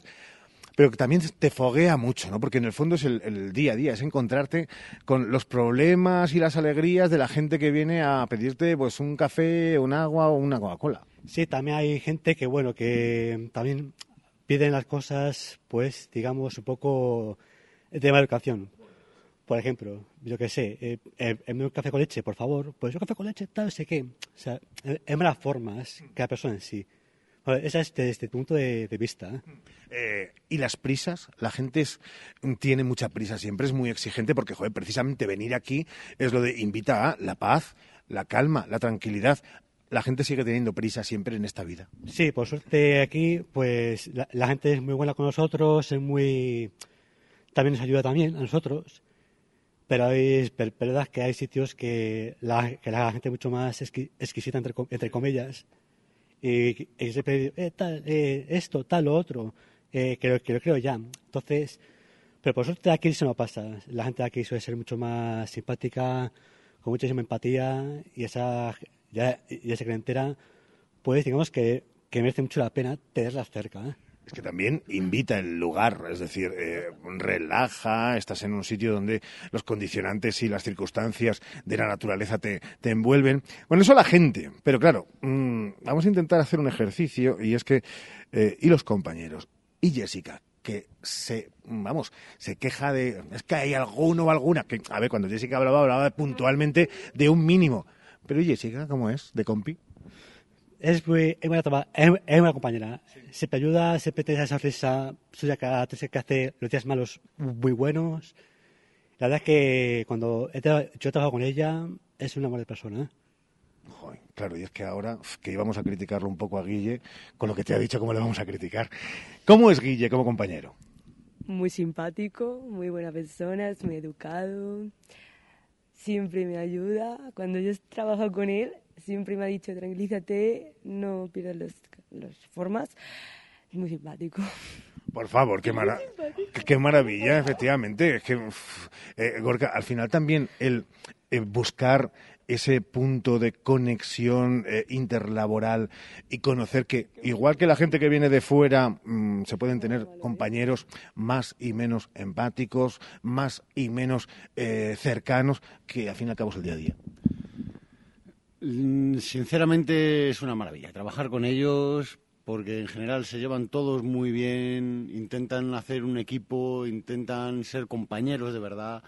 pero que también te foguea mucho, ¿no? Porque en el fondo es el, día a día, es encontrarte con los problemas y las alegrías de la gente que viene a pedirte pues un café, un agua o una Coca-Cola. Sí, también hay gente que, bueno, que también piden las cosas, pues, digamos, un poco de educación. Por ejemplo, yo qué sé, eh, eh, en un café con leche, por favor, pues un café con leche, tal, sé qué. O sea, en en malas formas, cada persona en sí. Esa es desde el punto de, de vista. ¿eh? Eh, y las prisas, la gente es- tiene mucha prisa siempre, es muy exigente porque, joder, precisamente venir aquí es lo de invita a la paz, la calma, la tranquilidad. La gente sigue teniendo prisa siempre en esta vida. Sí, por suerte aquí, pues la, la gente es muy buena con nosotros, es muy... También nos ayuda también a nosotros, pero ver- verdad que hay sitios que la, que la gente es mucho más exqui- exquisita, entre, entre comillas, y, y siempre eh, tal, eh, esto, tal, lo otro, eh, que, lo- creo ya. Entonces, pero por suerte aquí eso no pasa. La gente de aquí suele ser mucho más simpática, con muchísima empatía, y esa, ya, y esa clientela, pues digamos que, que merece mucho la pena tenerla cerca. Es que también invita el lugar, es decir, eh, relaja, estás en un sitio donde los condicionantes y las circunstancias de la naturaleza te, te envuelven. Bueno, eso la gente, pero claro, mm, vamos a intentar hacer un ejercicio y es que, eh, y los compañeros, y Jessica, que se, vamos, se queja de, es que hay alguno o alguna, que, a ver, cuando Jessica hablaba, hablaba puntualmente de un mínimo. Pero ¿y Jessica, ¿cómo es? ¿De compi? Es muy, es buena, toma- es, es buena compañera. Siempre ayuda, siempre tiene esa sonrisa suya que, que hace los días malos muy buenos. La verdad es que cuando he tra- yo he trabajado con ella, es una buena persona. ¿eh? Joder, claro, y es que ahora que íbamos a criticarlo un poco a Guille, con lo que te ha dicho, ¿cómo le vamos a criticar? ¿Cómo es Guille como compañero? Muy simpático, muy buena persona, es muy educado. Siempre me ayuda. Cuando yo trabajo con él, siempre me ha dicho, tranquilízate, no pierdas los- las formas. Es muy simpático. Por favor, qué, mara- qué- maravilla, efectivamente. Es que, eh, Gorka, al final también el eh, buscar ese punto de conexión eh, interlaboral y conocer que, igual que la gente que viene de fuera, mm, se pueden tener compañeros más y menos empáticos, más y menos eh, cercanos, que al fin y al cabo es el día a día. Mm, Sinceramente es una maravilla trabajar con ellos porque en general se llevan todos muy bien, intentan hacer un equipo, intentan ser compañeros de verdad,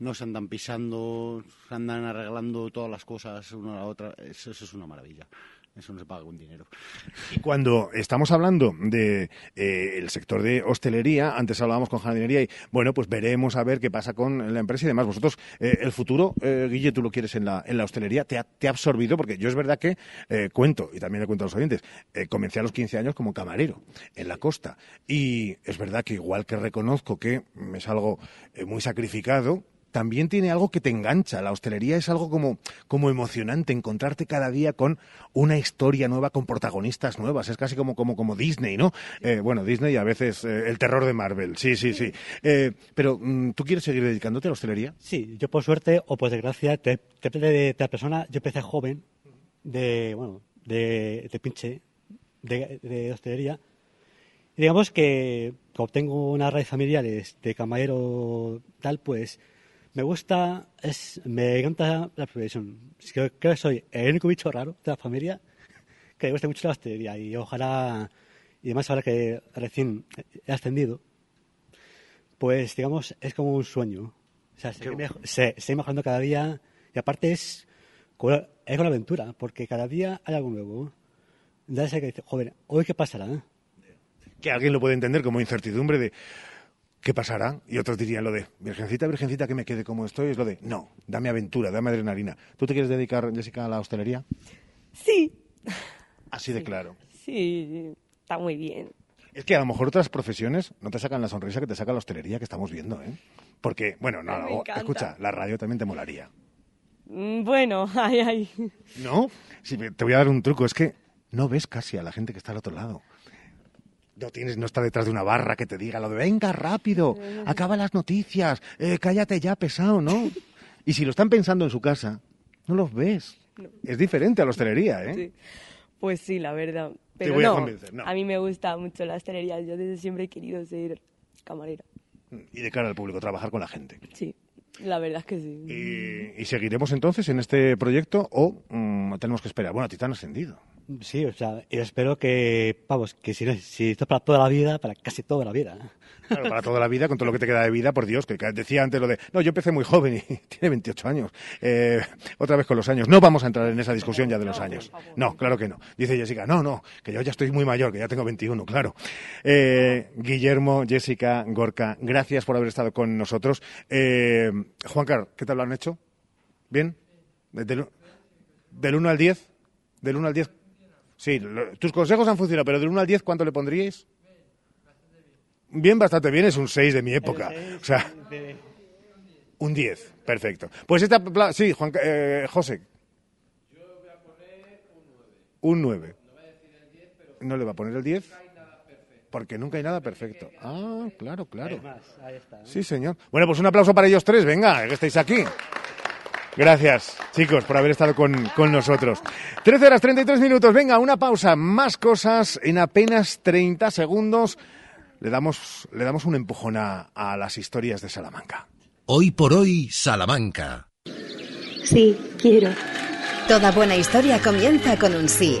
no se andan pisando, se andan arreglando todas las cosas una a la otra, eso, eso es una maravilla, eso no se paga con dinero. Y cuando estamos hablando de eh, sector de hostelería, antes hablábamos con jardinería y bueno, pues veremos a ver qué pasa con la empresa y demás. Vosotros, eh, el futuro, eh, Guille, tú lo quieres en la, en la hostelería, te ha, te ha absorbido, porque yo es verdad que eh, cuento, y también le cuento a los oyentes, eh, comencé a los 15 años como camarero en la costa. Y es verdad que igual que reconozco que es algo eh, muy sacrificado, también tiene algo que te engancha. La hostelería es algo como, como emocionante, encontrarte cada día con una historia nueva, con protagonistas nuevas. Es casi como, como, como Disney, ¿no? Eh, bueno, Disney y a veces eh, el terror de Marvel. Sí, sí, sí. Eh, pero, mm, ¿tú quieres seguir dedicándote a la hostelería? Sí, yo por suerte o por desgracia, te- depende de, de la persona, yo empecé joven, de, bueno, de, de pinche, de, de hostelería. Y digamos que como tengo unas raíces familiares de camarero tal, pues me gusta, es, me encanta la que creo que soy el único bicho raro de la familia que le gusta mucho la hostelería y ojalá, y además ahora que recién he ascendido, pues digamos, es como un sueño. O sea, se, mejo- se, se mejorando cada día y aparte es con, es con aventura, porque cada día hay algo nuevo. Da ese que dice, joven, ¿hoy qué pasará? Que alguien lo puede entender como incertidumbre de qué pasará. Y otros dirían lo de, virgencita, virgencita, que me quede como estoy. Es lo de, no, dame aventura, dame adrenalina. ¿Tú te quieres dedicar, Jessica, a la hostelería? Sí, Así de claro. sí, está muy bien. Es que a lo mejor otras profesiones no te sacan la sonrisa que te saca la hostelería que estamos viendo, ¿eh? Porque, bueno, no, no, escucha, la radio también te molaría. Mm, Bueno, ay, ay. ¿No? Sí, te voy a dar un truco, es que no ves casi a la gente que está al otro lado. No tienes, no está detrás de una barra que te diga lo de venga rápido, acaba las noticias, eh, cállate ya pesado, ¿no? Y si lo están pensando en su casa, no los ves. Es diferente a la hostelería, ¿eh? Sí. Pues sí, la verdad. Te Pero voy a no, convencer, no. a mí me gusta mucho la hostelería. Yo desde siempre he querido ser camarera. Y de cara al público, trabajar con la gente. Sí, la verdad es que sí. ¿Y, y seguiremos entonces en este proyecto o mm, tenemos que esperar? Bueno, a ti te han ascendido. Sí, o sea, espero que, vamos, que si, no- si esto es para toda la vida, para casi toda la vida. Claro, para toda la vida, con todo lo que te queda de vida, por Dios, que decía antes lo de, no, yo empecé muy joven y tiene 28 años. Eh, otra vez con los años. No vamos a entrar en esa discusión ya de los años. No, claro que no. Dice Jessica, no, no, que yo ya estoy muy mayor, que ya tengo 21, claro. Eh, Guillermo, Jessica, Gorka, gracias por haber estado con nosotros. Eh, Juancar, ¿qué tal lo han hecho? ¿Bien? Del, del 1 al 10? ¿Del 1 al 10? Sí, lo- tus consejos han funcionado, pero del 1 al 10, ¿cuánto le pondríais? Bien, bastante bien, es un 6 de mi época. O sea, un 10, perfecto. Pues esta, sí, Juan, eh, José. Un 9. No le va a poner el 10. Porque nunca hay nada perfecto. Ah, claro, claro. Está. Sí, señor. Bueno, pues un aplauso para ellos tres, venga, que estáis aquí. Gracias, chicos, por haber estado con, con nosotros. 13 horas 33 minutos, venga, una pausa, más cosas en apenas 30 segundos. Le damos, le damos un empujón a, a las historias de Salamanca. Hoy por hoy, Salamanca. Sí, quiero. Toda buena historia comienza con un sí.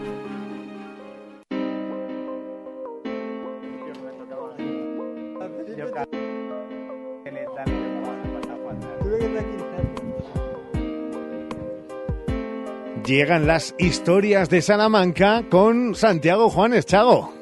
Llegan las historias de Salamanca con Santiago Juanes Chago.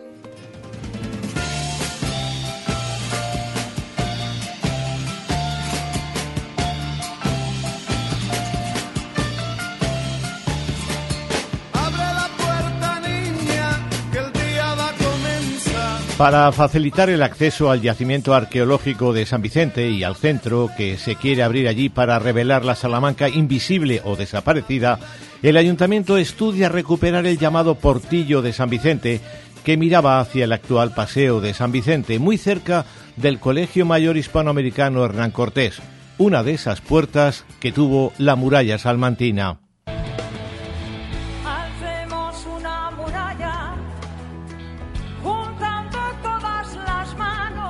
Para facilitar el acceso al yacimiento arqueológico de San Vicente y al centro que se quiere abrir allí para revelar la Salamanca invisible o desaparecida, el ayuntamiento estudia recuperar el llamado Portillo de San Vicente que miraba hacia el actual Paseo de San Vicente, muy cerca del Colegio Mayor Hispanoamericano Hernán Cortés, una de esas puertas que tuvo la muralla salmantina.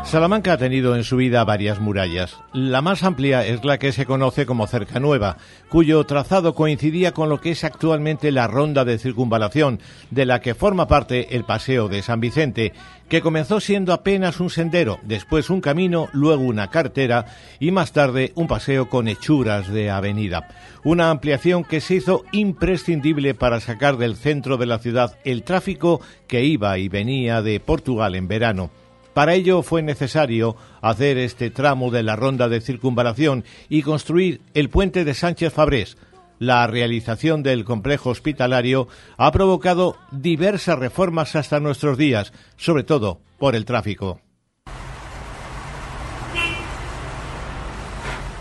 Salamanca ha tenido en su vida varias murallas. La más amplia es la que se conoce como Cerca Nueva, cuyo trazado coincidía con lo que es actualmente la ronda de circunvalación, de la que forma parte el Paseo de San Vicente, que comenzó siendo apenas un sendero, después un camino, luego una cartera y más tarde un paseo con hechuras de avenida. Una ampliación que se hizo imprescindible para sacar del centro de la ciudad el tráfico que iba y venía de Portugal en verano. Para ello fue necesario hacer este tramo de la ronda de circunvalación y construir el puente de Sánchez Fabrés. La realización del complejo hospitalario ha provocado diversas reformas hasta nuestros días, sobre todo por el tráfico.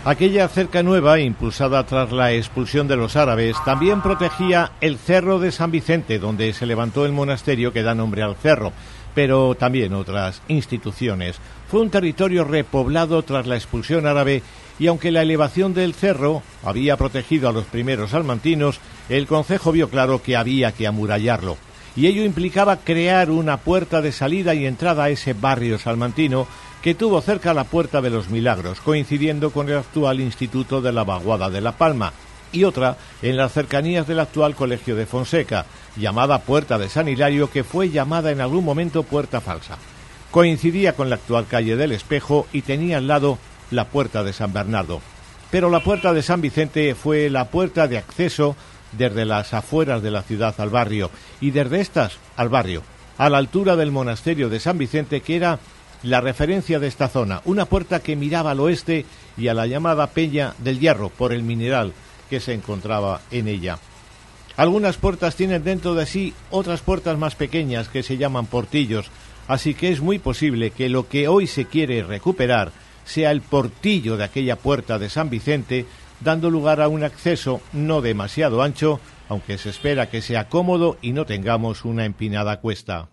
Aquella cerca nueva, impulsada tras la expulsión de los árabes, también protegía el cerro de San Vicente, donde se levantó el monasterio que da nombre al cerro pero también otras instituciones. Fue un territorio repoblado tras la expulsión árabe y aunque la elevación del cerro había protegido a los primeros salmantinos, el concejo vio claro que había que amurallarlo. Y ello implicaba crear una puerta de salida y entrada a ese barrio salmantino que tuvo cerca la Puerta de los Milagros, coincidiendo con el actual Instituto de la Vaguada de La Palma, y otra en las cercanías del actual Colegio de Fonseca, llamada Puerta de San Hilario, que fue llamada en algún momento Puerta Falsa. Coincidía con la actual calle del Espejo y tenía al lado la Puerta de San Bernardo. Pero la Puerta de San Vicente fue la puerta de acceso desde las afueras de la ciudad al barrio y desde estas al barrio, a la altura del monasterio de San Vicente, que era la referencia de esta zona, una puerta que miraba al oeste y a la llamada Peña del Hierro por el mineral que se encontraba en ella. Algunas puertas tienen dentro de sí otras puertas más pequeñas que se llaman portillos, así que es muy posible que lo que hoy se quiere recuperar sea el portillo de aquella puerta de San Vicente, dando lugar a un acceso no demasiado ancho, aunque se espera que sea cómodo y no tengamos una empinada cuesta.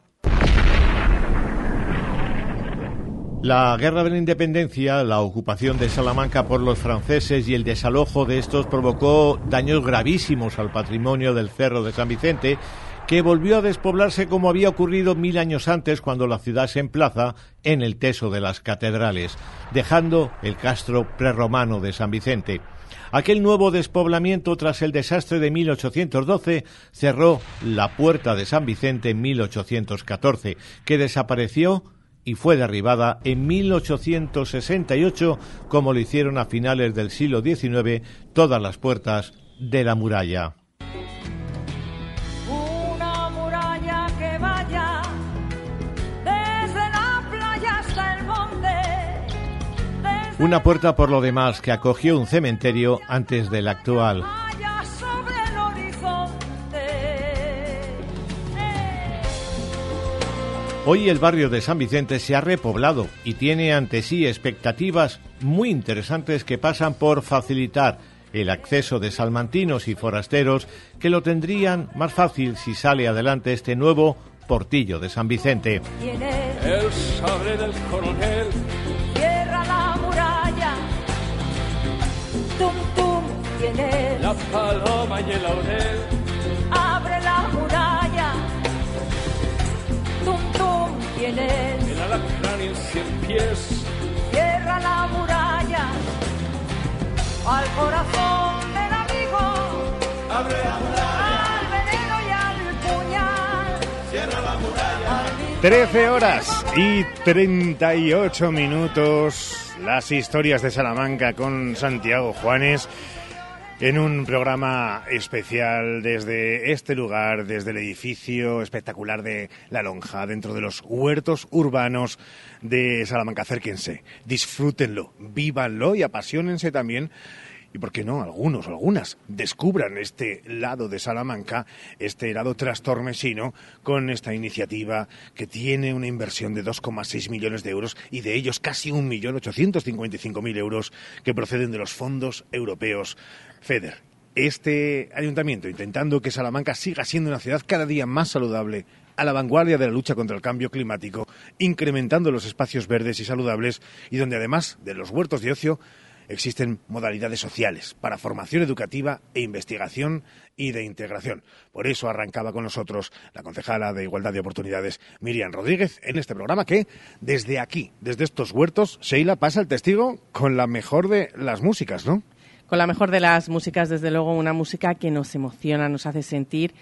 La guerra de la independencia, la ocupación de Salamanca por los franceses y el desalojo de estos provocó daños gravísimos al patrimonio del Cerro de San Vicente, que volvió a despoblarse como había ocurrido mil años antes cuando la ciudad se emplaza en el teso de las catedrales, dejando el castro prerromano de San Vicente. Aquel nuevo despoblamiento tras el desastre de 1812 cerró la puerta de San Vicente en 1814, que desapareció y fue derribada en 1868, como lo hicieron a finales del siglo XIX todas las puertas de la muralla. Una muralla que vaya desde la playa hasta el monte. Una puerta, por lo demás, que acogió un cementerio antes del actual. Hoy el barrio de San Vicente se ha repoblado y tiene ante sí expectativas muy interesantes que pasan por facilitar el acceso de salmantinos y forasteros que lo tendrían más fácil si sale adelante este nuevo portillo de San Vicente. El sable del coronel. cierra la muralla. Tum tum tiene La paloma y el laurel. Pies. Cierra la muralla al corazón del amigo. Abre la muralla. Al veneno y al puñal. Cierra la muralla. 13 horas y 38 minutos. Las historias de Salamanca con Santiago Juanes en un programa especial desde este lugar, desde el edificio espectacular de La Lonja, dentro de los huertos urbanos de Salamanca. Acérquense, disfrútenlo, vívanlo y apasionense también y por qué no, algunos o algunas descubran este lado de Salamanca, este lado trastormesino, con esta iniciativa que tiene una inversión de 2,6 millones de euros y de ellos casi 1.855.000 euros que proceden de los fondos europeos FEDER. Este ayuntamiento intentando que Salamanca siga siendo una ciudad cada día más saludable, a la vanguardia de la lucha contra el cambio climático, incrementando los espacios verdes y saludables y donde además de los huertos de ocio existen modalidades sociales para formación educativa e investigación y de integración. Por eso arrancaba con nosotros la concejala de Igualdad de Oportunidades, Miriam Rodríguez, en este programa que desde aquí, desde estos huertos, Sheila pasa el testigo con la mejor de las músicas, ¿no? Con la mejor de las músicas, desde luego, una música que nos emociona, nos hace sentir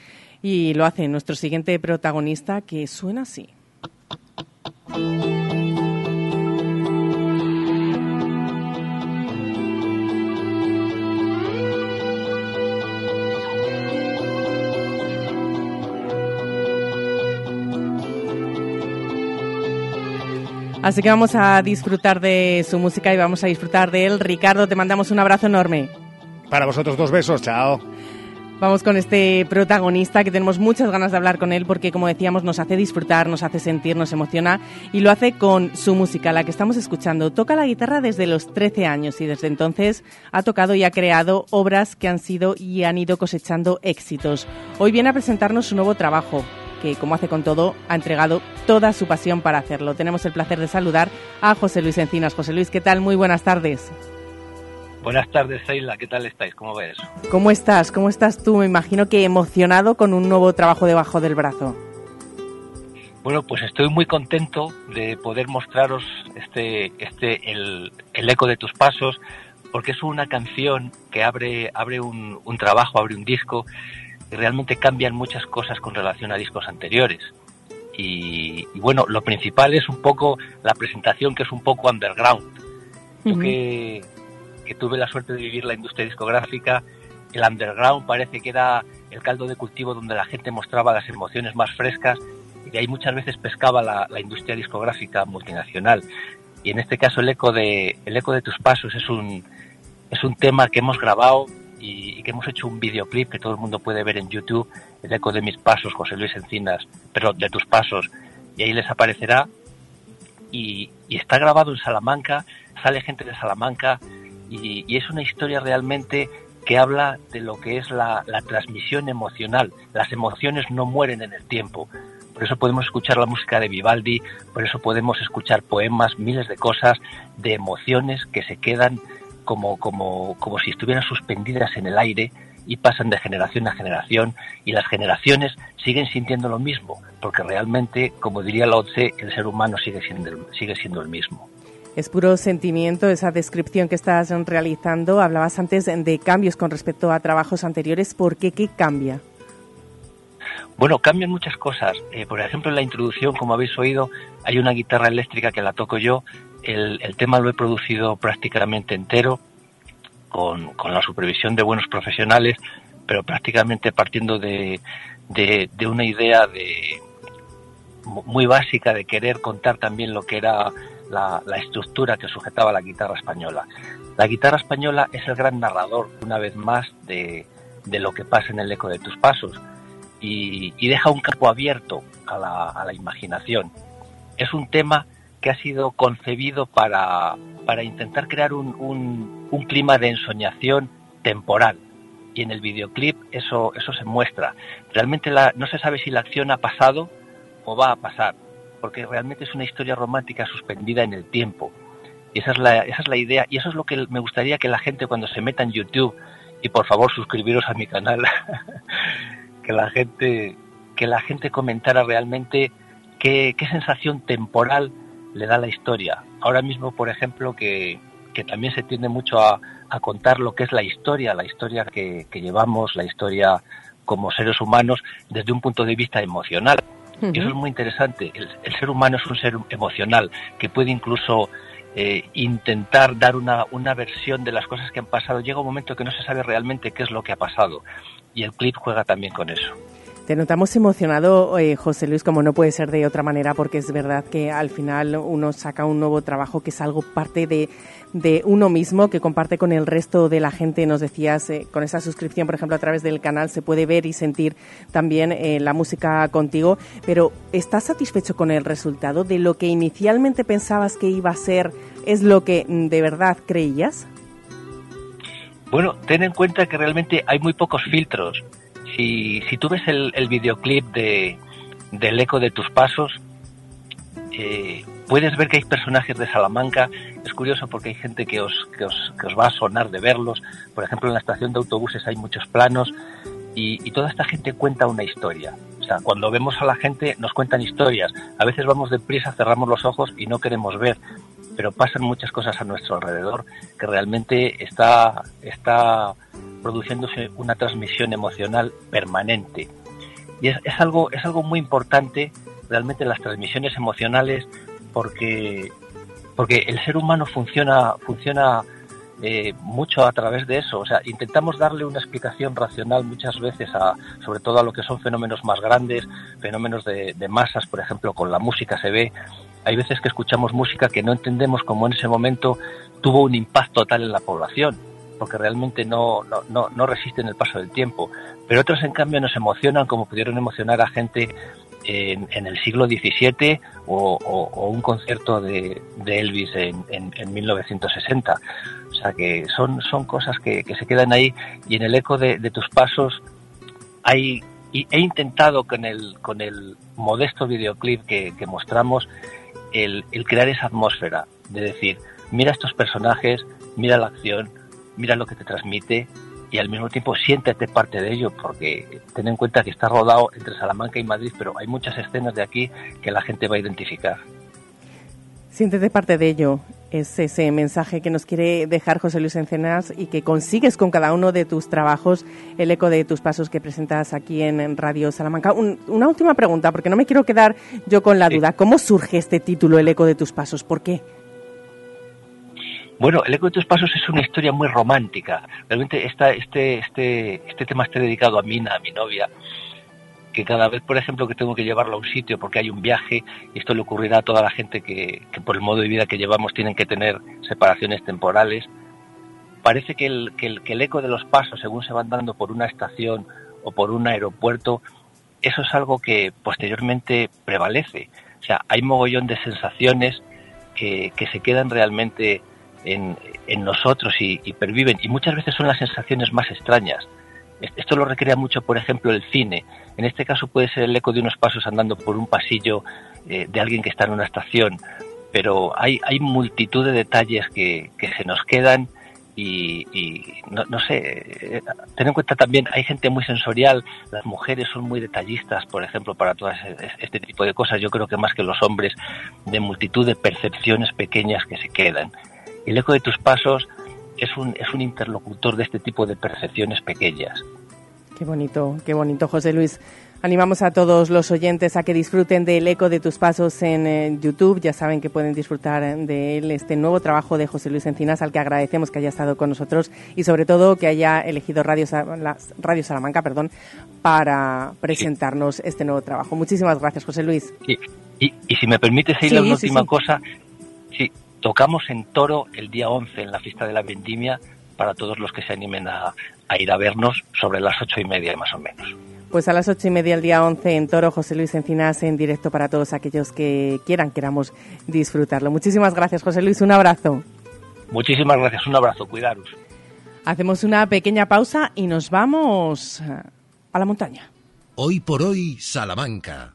y lo hace nuestro siguiente protagonista que suena así. Así que vamos a disfrutar de su música y vamos a disfrutar de él. Ricardo, te mandamos un abrazo enorme. Para vosotros dos besos, chao. Vamos con este protagonista que tenemos muchas ganas de hablar con él porque, como decíamos, nos hace disfrutar, nos hace sentir, nos emociona y lo hace con su música, la que estamos escuchando. Toca la guitarra desde los 13 años y desde entonces ha tocado y ha creado obras que han sido y han ido cosechando éxitos. Hoy viene a presentarnos su nuevo trabajo, que, como hace con todo, ha entregado toda su pasión para hacerlo. Tenemos el placer de saludar a José Luis Encinas. José Luis, ¿qué tal? Muy buenas tardes. Buenas tardes, Seila. ¿Qué tal estáis? ¿Cómo ves? ¿Cómo estás? ¿Cómo estás tú? Me imagino que emocionado con un nuevo trabajo debajo del brazo. Bueno, pues estoy muy contento de poder mostraros este, este, el, el eco de tus pasos, porque es una canción que abre, abre un, un trabajo, abre un disco y realmente cambian muchas cosas con relación a discos anteriores. Y, y bueno, lo principal es un poco la presentación que es un poco underground. Yo que, que tuve la suerte de vivir la industria discográfica, el underground parece que era el caldo de cultivo donde la gente mostraba las emociones más frescas y de ahí muchas veces pescaba la, la industria discográfica multinacional. Y en este caso el eco de, el eco de tus pasos es un, es un tema que hemos grabado y, que hemos hecho un videoclip que todo el mundo puede ver en YouTube, el eco de mis pasos, José Luis Encinas, pero de tus pasos, y ahí les aparecerá. Y, está grabado en Salamanca, sale gente de Salamanca, y, es una historia realmente que habla de lo que es la transmisión emocional. Las emociones no mueren en el tiempo. Por eso podemos escuchar la música de Vivaldi, por eso podemos escuchar poemas, miles de cosas, de emociones que se quedan como, como, como si estuvieran suspendidas en el aire y pasan de generación a generación y las generaciones siguen sintiendo lo mismo, porque realmente, como diría Lao Tse, el ser humano sigue siendo, sigue siendo el mismo. Es puro sentimiento esa descripción que estás realizando. Hablabas antes de cambios con respecto a trabajos anteriores. ¿Por qué? ¿Qué cambia? Bueno, cambian muchas cosas. Eh, por ejemplo, en la introducción, como habéis oído, hay una guitarra eléctrica que la toco yo. El, tema lo he producido prácticamente entero, con, con la supervisión de buenos profesionales, pero prácticamente partiendo de, de, una idea de mu- muy básica de querer contar también lo que era la, la estructura que sujetaba la guitarra española. La guitarra española es el gran narrador, una vez más, de, de lo que pasa en el eco de tus pasos y, y deja un campo abierto a la, a la imaginación. Es un tema que ha sido concebido para, para intentar crear un, un, un clima de ensoñación temporal. Y en el videoclip eso, eso se muestra. Realmente no se sabe si la acción ha pasado o va a pasar, porque realmente es una historia romántica suspendida en el tiempo. Y esa es la, esa es la idea, y eso es lo que me gustaría que la gente cuando se meta en YouTube y por favor suscribiros a mi canal. que la gente que la gente comentara realmente qué, qué sensación temporal le da la historia. Ahora mismo, por ejemplo, que, que también se tiende mucho a, a, contar lo que es la historia, la historia que, que llevamos, la historia como seres humanos desde un punto de vista emocional. Uh -huh. Y eso es muy interesante. El, el, ser humano es un ser emocional que puede incluso eh, intentar dar una, una versión de las cosas que han pasado. Llega un momento que no se sabe realmente qué es lo que ha pasado. Y el clip juega también con eso. Te notamos emocionado, eh, José Luis, como no puede ser de otra manera, porque es verdad que al final uno saca un nuevo trabajo que es algo parte de, uno mismo, que comparte con el resto de la gente. Nos decías, eh, con esa suscripción, por ejemplo, a través del canal, se puede ver y sentir también eh, la música contigo. Pero, ¿estás satisfecho con el resultado de lo que inicialmente pensabas que iba a ser? ¿Es lo que mm, de verdad creías? Bueno, ten en cuenta que realmente hay muy pocos filtros si, si tú ves el, videoclip de, del eco de tus pasos, eh, puedes ver que hay personajes de Salamanca. Es curioso porque hay gente que os, que, os, que os va a sonar de verlos. Por ejemplo, en la estación de autobuses hay muchos planos y, y toda esta gente cuenta una historia. O sea, cuando vemos a la gente nos cuentan historias. A veces vamos deprisa, cerramos los ojos y no queremos ver pero pasan muchas cosas a nuestro alrededor que realmente está, está produciéndose una transmisión emocional permanente. Y es, es, algo, es algo muy importante realmente las transmisiones emocionales porque, porque el ser humano funciona, funciona eh, mucho a través de eso. O sea, intentamos darle una explicación racional muchas veces a, sobre todo a lo que son fenómenos más grandes, fenómenos de, de masas, por ejemplo, con la música se ve hay veces que escuchamos música que no entendemos cómo en ese momento tuvo un impacto tal en la población, porque realmente no, no, no, no resisten el paso del tiempo. Pero otras, en cambio, nos emocionan como pudieron emocionar a gente en, el siglo XVII o, un concierto de, Elvis en, en, en, 1960. O sea que son, son cosas que, se quedan ahí y en el eco de, tus pasos hay he intentado con el, con el modesto videoclip que mostramos el, crear esa atmósfera de decir, mira estos personajes, mira la acción, mira lo que te transmite y al mismo tiempo siéntete parte de ello porque ten en cuenta que está rodado entre Salamanca y Madrid, pero hay muchas escenas de aquí que la gente va a identificar. Siéntete parte de ello. Es ese mensaje que nos quiere dejar José Luis Encenas y que consigues con cada uno de tus trabajos, el eco de tus pasos que presentas aquí en Radio Salamanca. Un, una última pregunta, porque no me quiero quedar yo con la duda. ¿Cómo surge este título, El eco de tus pasos? ¿Por qué? Bueno, El eco de tus pasos es una historia muy romántica. Realmente esta, este, este, este tema está dedicado a Mina, a mi novia que cada vez, por ejemplo, que tengo que llevarlo a un sitio porque hay un viaje, y esto le ocurrirá a toda la gente que, que por el modo de vida que llevamos tienen que tener separaciones temporales, parece que el, que, el, que el eco de los pasos, según se van dando por una estación o por un aeropuerto, eso es algo que posteriormente prevalece. O sea, hay mogollón de sensaciones que, que se quedan realmente en, en nosotros y, y perviven, y muchas veces son las sensaciones más extrañas. Esto lo recrea mucho, por ejemplo, el cine. En este caso puede ser el eco de unos pasos andando por un pasillo eh, de alguien que está en una estación, pero hay, multitud de detalles que, se nos quedan y, no, sé, eh, ten en cuenta también, hay gente muy sensorial, las mujeres son muy detallistas, por ejemplo, para todo este tipo de cosas, yo creo que más que los hombres, de multitud de percepciones pequeñas que se quedan. El eco de tus pasos es un, es un interlocutor de este tipo de percepciones pequeñas. Qué bonito, qué bonito, José Luis. Animamos a todos los oyentes a que disfruten del eco de tus pasos en eh, YouTube. Ya saben que pueden disfrutar de él, este nuevo trabajo de José Luis Encinas, al que agradecemos que haya estado con nosotros y sobre todo que haya elegido Radio, Radio Salamanca perdón, para presentarnos sí. este nuevo trabajo. Muchísimas gracias, José Luis. Y, y, si me permite seguir sí, una última cosa, sí, tocamos en Toro el día 11 en la fiesta de la vendimia para todos los que se animen a, a ir a vernos sobre las ocho y media más o menos. Pues a las ocho y media el día 11 en Toro, José Luis Encinas en directo para todos aquellos que quieran, queramos disfrutarlo. Muchísimas gracias, José Luis. Un abrazo. Muchísimas gracias. Un abrazo. Cuidaros. Hacemos una pequeña pausa y nos vamos a la montaña. Hoy por hoy, Salamanca.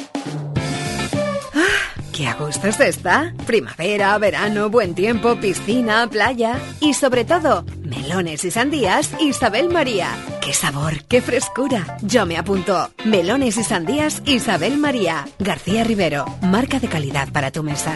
¡Qué a gusto está! Primavera, verano, buen tiempo, piscina, playa y sobre todo, melones y sandías Isabel María. ¡Qué sabor, qué frescura! Yo me apunto. Melones y sandías Isabel María. García Rivero, marca de calidad para tu mesa.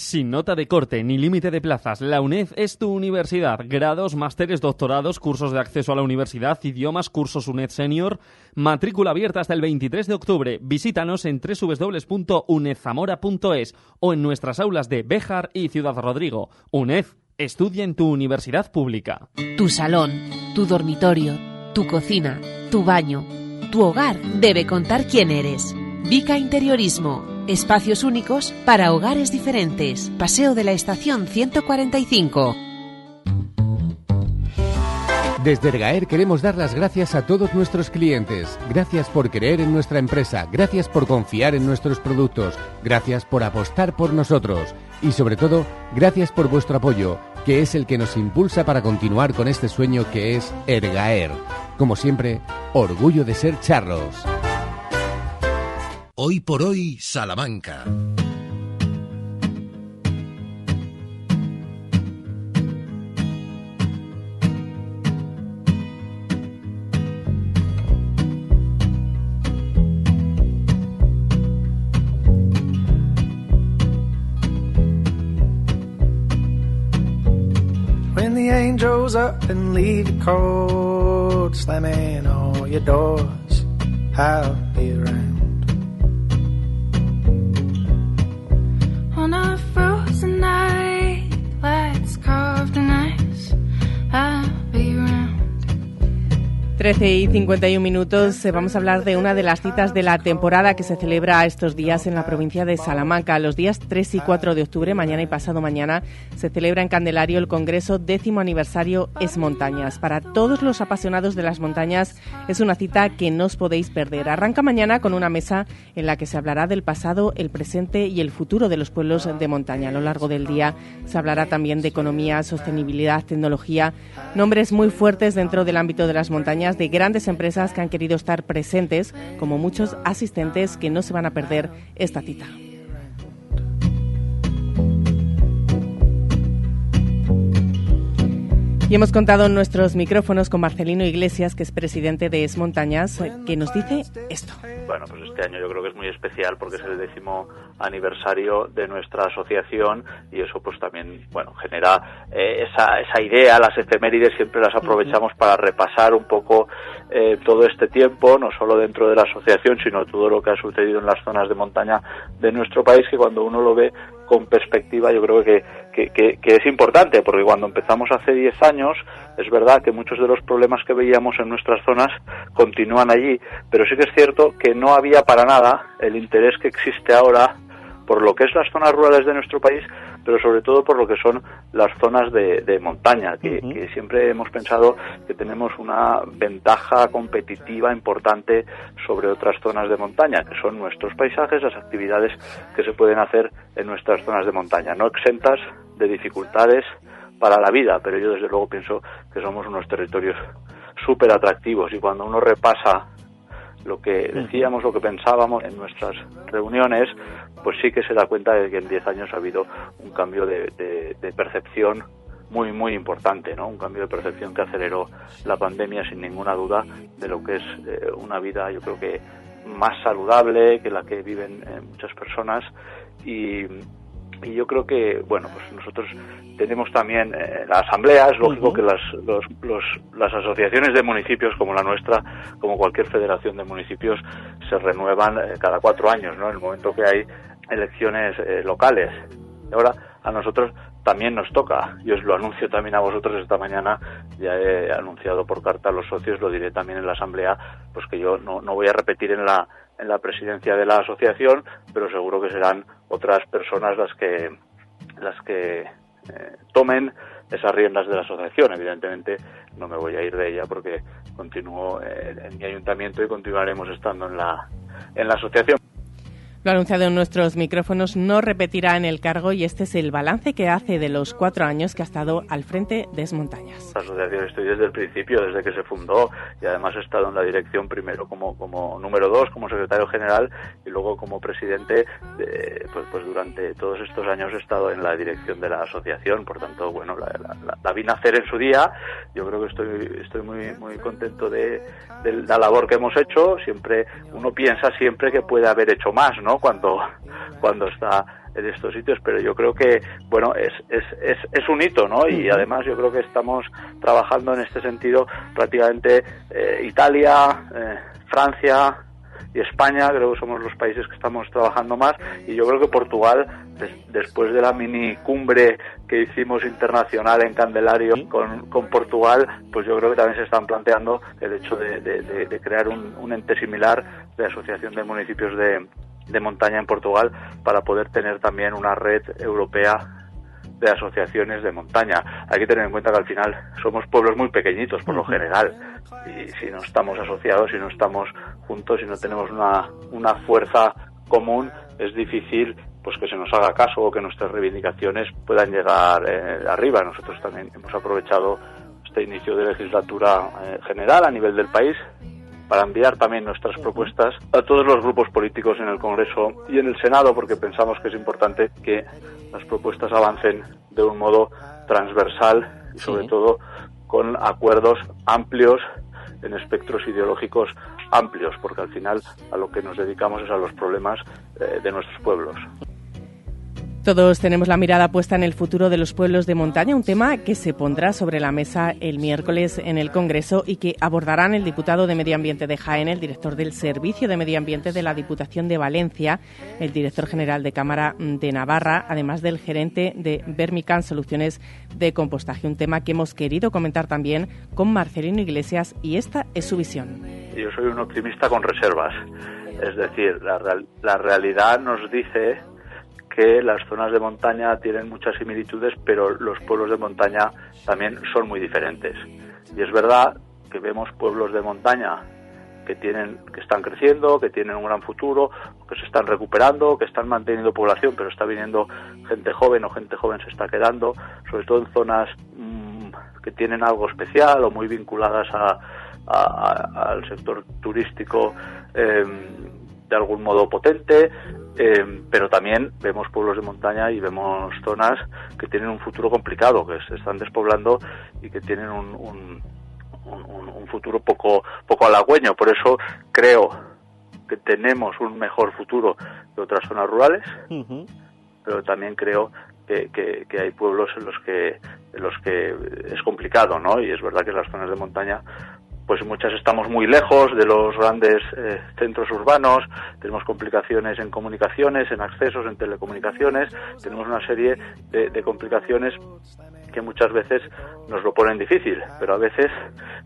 Sin nota de corte ni límite de plazas, la UNED es tu universidad. Grados, másteres, doctorados, cursos de acceso a la universidad, idiomas, cursos UNED Senior. Matrícula abierta hasta el 23 de octubre. Visítanos en www.unedzamora.es o en nuestras aulas de Béjar y Ciudad Rodrigo. UNED, estudia en tu universidad pública. Tu salón, tu dormitorio, tu cocina, tu baño, tu hogar debe contar quién eres. Vica Interiorismo. Espacios únicos para hogares diferentes. Paseo de la Estación 145. Desde Ergaer queremos dar las gracias a todos nuestros clientes. Gracias por creer en nuestra empresa, gracias por confiar en nuestros productos, gracias por apostar por nosotros y sobre todo, gracias por vuestro apoyo, que es el que nos impulsa para continuar con este sueño que es Ergaer. Como siempre, orgullo de ser charros. Hoy por hoy, Salamanca. When the angels up and leave you cold, slamming all your doors, I'll be around. 13 y 51 minutos, eh, vamos a hablar de una de las citas de la temporada que se celebra estos días en la provincia de Salamanca. Los días 3 y 4 de octubre, mañana y pasado mañana, se celebra en Candelario el Congreso décimo aniversario Es Montañas. Para todos los apasionados de las montañas es una cita que no os podéis perder. Arranca mañana con una mesa en la que se hablará del pasado, el presente y el futuro de los pueblos de montaña. A lo largo del día se hablará también de economía, sostenibilidad, tecnología, nombres muy fuertes dentro del ámbito de las montañas de grandes empresas que han querido estar presentes, como muchos asistentes que no se van a perder esta cita. Y hemos contado nuestros micrófonos con Marcelino Iglesias, que es presidente de Es Montañas, que nos dice esto. Bueno, pues este año yo creo que es muy especial porque es el décimo aniversario de nuestra asociación y eso pues también, bueno, genera eh, esa, esa idea, las efemérides siempre las aprovechamos para repasar un poco eh, todo este tiempo, no solo dentro de la asociación, sino todo lo que ha sucedido en las zonas de montaña de nuestro país, que cuando uno lo ve con perspectiva yo creo que, que, que, que es importante, porque cuando empezamos hace 10 años, es verdad que muchos de los problemas que veíamos en nuestras zonas continúan allí, pero sí que es cierto que no había para nada el interés que existe ahora por lo que es las zonas rurales de nuestro país, pero sobre todo por lo que son las zonas de, de montaña, que, que, siempre hemos pensado que tenemos una ventaja competitiva importante sobre otras zonas de montaña, que son nuestros paisajes, las actividades que se pueden hacer en nuestras zonas de montaña, no exentas de dificultades para la vida, pero yo desde luego pienso que somos unos territorios súper atractivos y cuando uno repasa lo que decíamos, lo que pensábamos en nuestras reuniones, pues sí que se da cuenta de que en 10 años ha habido un cambio de, percepción muy, muy importante, ¿no? Un cambio de percepción que aceleró la pandemia sin ninguna duda de lo que es eh, una vida, yo creo que más saludable que la que viven eh, muchas personas y, y yo creo que, bueno, pues nosotros tenemos también eh, la asamblea, es lógico que las, los, los, las asociaciones de municipios como la nuestra, como cualquier federación de municipios, se renuevan eh, cada cuatro años, ¿no? En el momento que hay elecciones eh, locales. Y ahora a nosotros también nos toca. Yo os lo anuncio también a vosotros esta mañana. Ya he anunciado por carta a los socios, lo diré también en la asamblea, pues que yo no, no voy a repetir en la en la presidencia de la asociación, pero seguro que serán otras personas las que las que eh, tomen esas riendas de la asociación. Evidentemente no me voy a ir de ella porque continúo eh, en mi ayuntamiento y continuaremos estando en la en la asociación. Lo anunciado en nuestros micrófonos, no repetirá en el cargo y este es el balance que hace de los cuatro años que ha estado al frente de Esmontañas. La asociación estoy desde el principio, desde que se fundó y además he estado en la dirección primero como, como número dos, como secretario general y luego como presidente, de, pues, pues durante todos estos años he estado en la dirección de la asociación, por tanto, bueno, la, la, la nacer en su día, yo creo que estoy, estoy muy, muy contento de, de la labor que hemos hecho, siempre, uno piensa siempre que puede haber hecho más, ¿no? Cuando, cuando está en estos sitios, pero yo creo que, bueno, es, es, es, es un hito, ¿no? Y además yo creo que estamos trabajando en este sentido prácticamente eh, Italia, eh, Francia y España, creo que somos los países que estamos trabajando más, y yo creo que Portugal, des, después de la mini cumbre que hicimos internacional en Candelario con, con, Portugal, pues yo creo que también se están planteando el hecho de, de, de, de crear un, un ente similar de asociación de municipios de, de montaña en Portugal para poder tener también una red europea de asociaciones de montaña. Hay que tener en cuenta que al final somos pueblos muy pequeñitos por lo general y si no estamos asociados, si no estamos juntos, si no tenemos una, una fuerza común, es difícil pues que se nos haga caso o que nuestras reivindicaciones puedan llegar eh, arriba. Nosotros también hemos aprovechado este inicio de legislatura eh, general a nivel del país para enviar también nuestras propuestas a todos los grupos políticos en el Congreso y en el Senado, porque pensamos que es importante que las propuestas avancen de un modo transversal y sobre sí. todo con acuerdos amplios en espectros ideológicos amplios, porque al final a lo que nos dedicamos es a los problemas eh, de nuestros pueblos. Todos tenemos la mirada puesta en el futuro de los pueblos de montaña, un tema que se pondrá sobre la mesa el miércoles en el Congreso y que abordarán el diputado de Medio Ambiente de Jaén, el director del Servicio de Medio Ambiente de la Diputación de Valencia, el director general de Cámara de Navarra, además del gerente de Vermican Soluciones de Compostaje, un tema que hemos querido comentar también con Marcelino Iglesias y esta es su visión. Yo soy un optimista con reservas, es decir, la, la realidad nos dice que las zonas de montaña tienen muchas similitudes, pero los pueblos de montaña también son muy diferentes. Y es verdad que vemos pueblos de montaña que tienen que están creciendo, que tienen un gran futuro, que se están recuperando, que están manteniendo población, pero está viniendo gente joven o gente joven se está quedando, sobre todo en zonas mmm, que tienen algo especial o muy vinculadas a, al sector turístico eh, de algún modo potente, eh, pero también vemos pueblos de montaña y vemos zonas que tienen un futuro complicado, que se están despoblando y que tienen un, un, un, un futuro poco, poco halagüeño. Por eso creo que tenemos un mejor futuro que otras zonas rurales, uh -huh. pero también creo que, que, que, hay pueblos en los que en los que es complicado, ¿no? Y es verdad que las zonas de montaña pues muchas estamos muy lejos de los grandes eh, centros urbanos, tenemos complicaciones en comunicaciones, en accesos, en telecomunicaciones, tenemos una serie de, de, complicaciones que muchas veces nos lo ponen difícil, pero a veces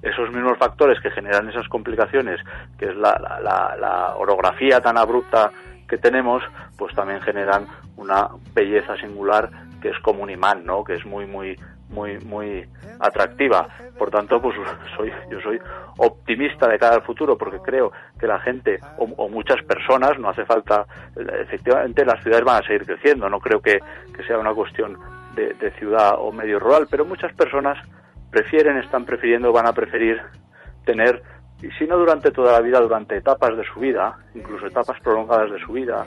esos mismos factores que generan esas complicaciones, que es la, la, la, orografía tan abrupta que tenemos, pues también generan una belleza singular que es como un imán, ¿no? Que es muy, muy, muy muy atractiva. Por tanto, pues soy yo soy optimista de cara al futuro porque creo que la gente o, muchas personas, no hace falta, efectivamente las ciudades van a seguir creciendo, no creo que, que sea una cuestión de, de, ciudad o medio rural, pero muchas personas prefieren, están prefiriendo, van a preferir tener, y si no durante toda la vida, durante etapas de su vida, incluso etapas prolongadas de su vida,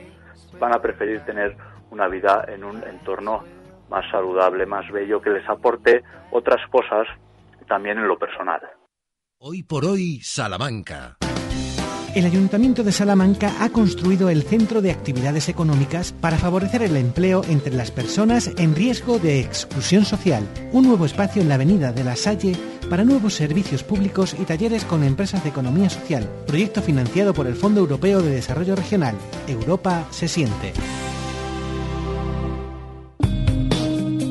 van a preferir tener una vida en un entorno más saludable, más bello, que les aporte otras cosas también en lo personal. Hoy por hoy, Salamanca. el Ayuntamiento de Salamanca ha construido el Centro de Actividades Económicas para favorecer el empleo entre las personas en riesgo de exclusión social. Un nuevo espacio en la Avenida de la Salle para nuevos servicios públicos y talleres con empresas de economía social. Proyecto financiado por el Fondo Europeo de Desarrollo Regional. Europa se siente.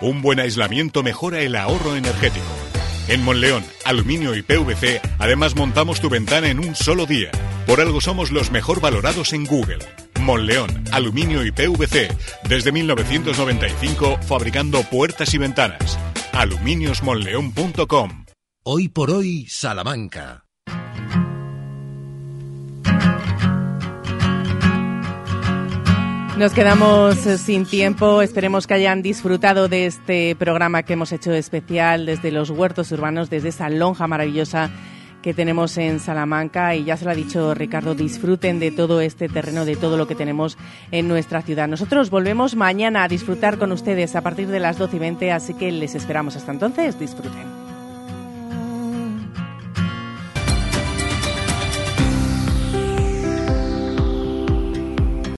Un buen aislamiento mejora el ahorro energético. En Monleón, Aluminio y PVC, además montamos tu ventana en un solo día. Por algo somos los mejor valorados en Google. Monleón, Aluminio y PVC, desde 1995 fabricando puertas y ventanas. aluminiosmonleón.com Hoy por hoy, Salamanca. Nos quedamos eh, sin tiempo. Esperemos que hayan disfrutado de este programa que hemos hecho especial desde los huertos urbanos, desde esa lonja maravillosa que tenemos en Salamanca. Y ya se lo ha dicho Ricardo, disfruten de todo este terreno, de todo lo que tenemos en nuestra ciudad. Nosotros volvemos mañana a disfrutar con ustedes a partir de las 12 y 20, así que les esperamos hasta entonces. Disfruten.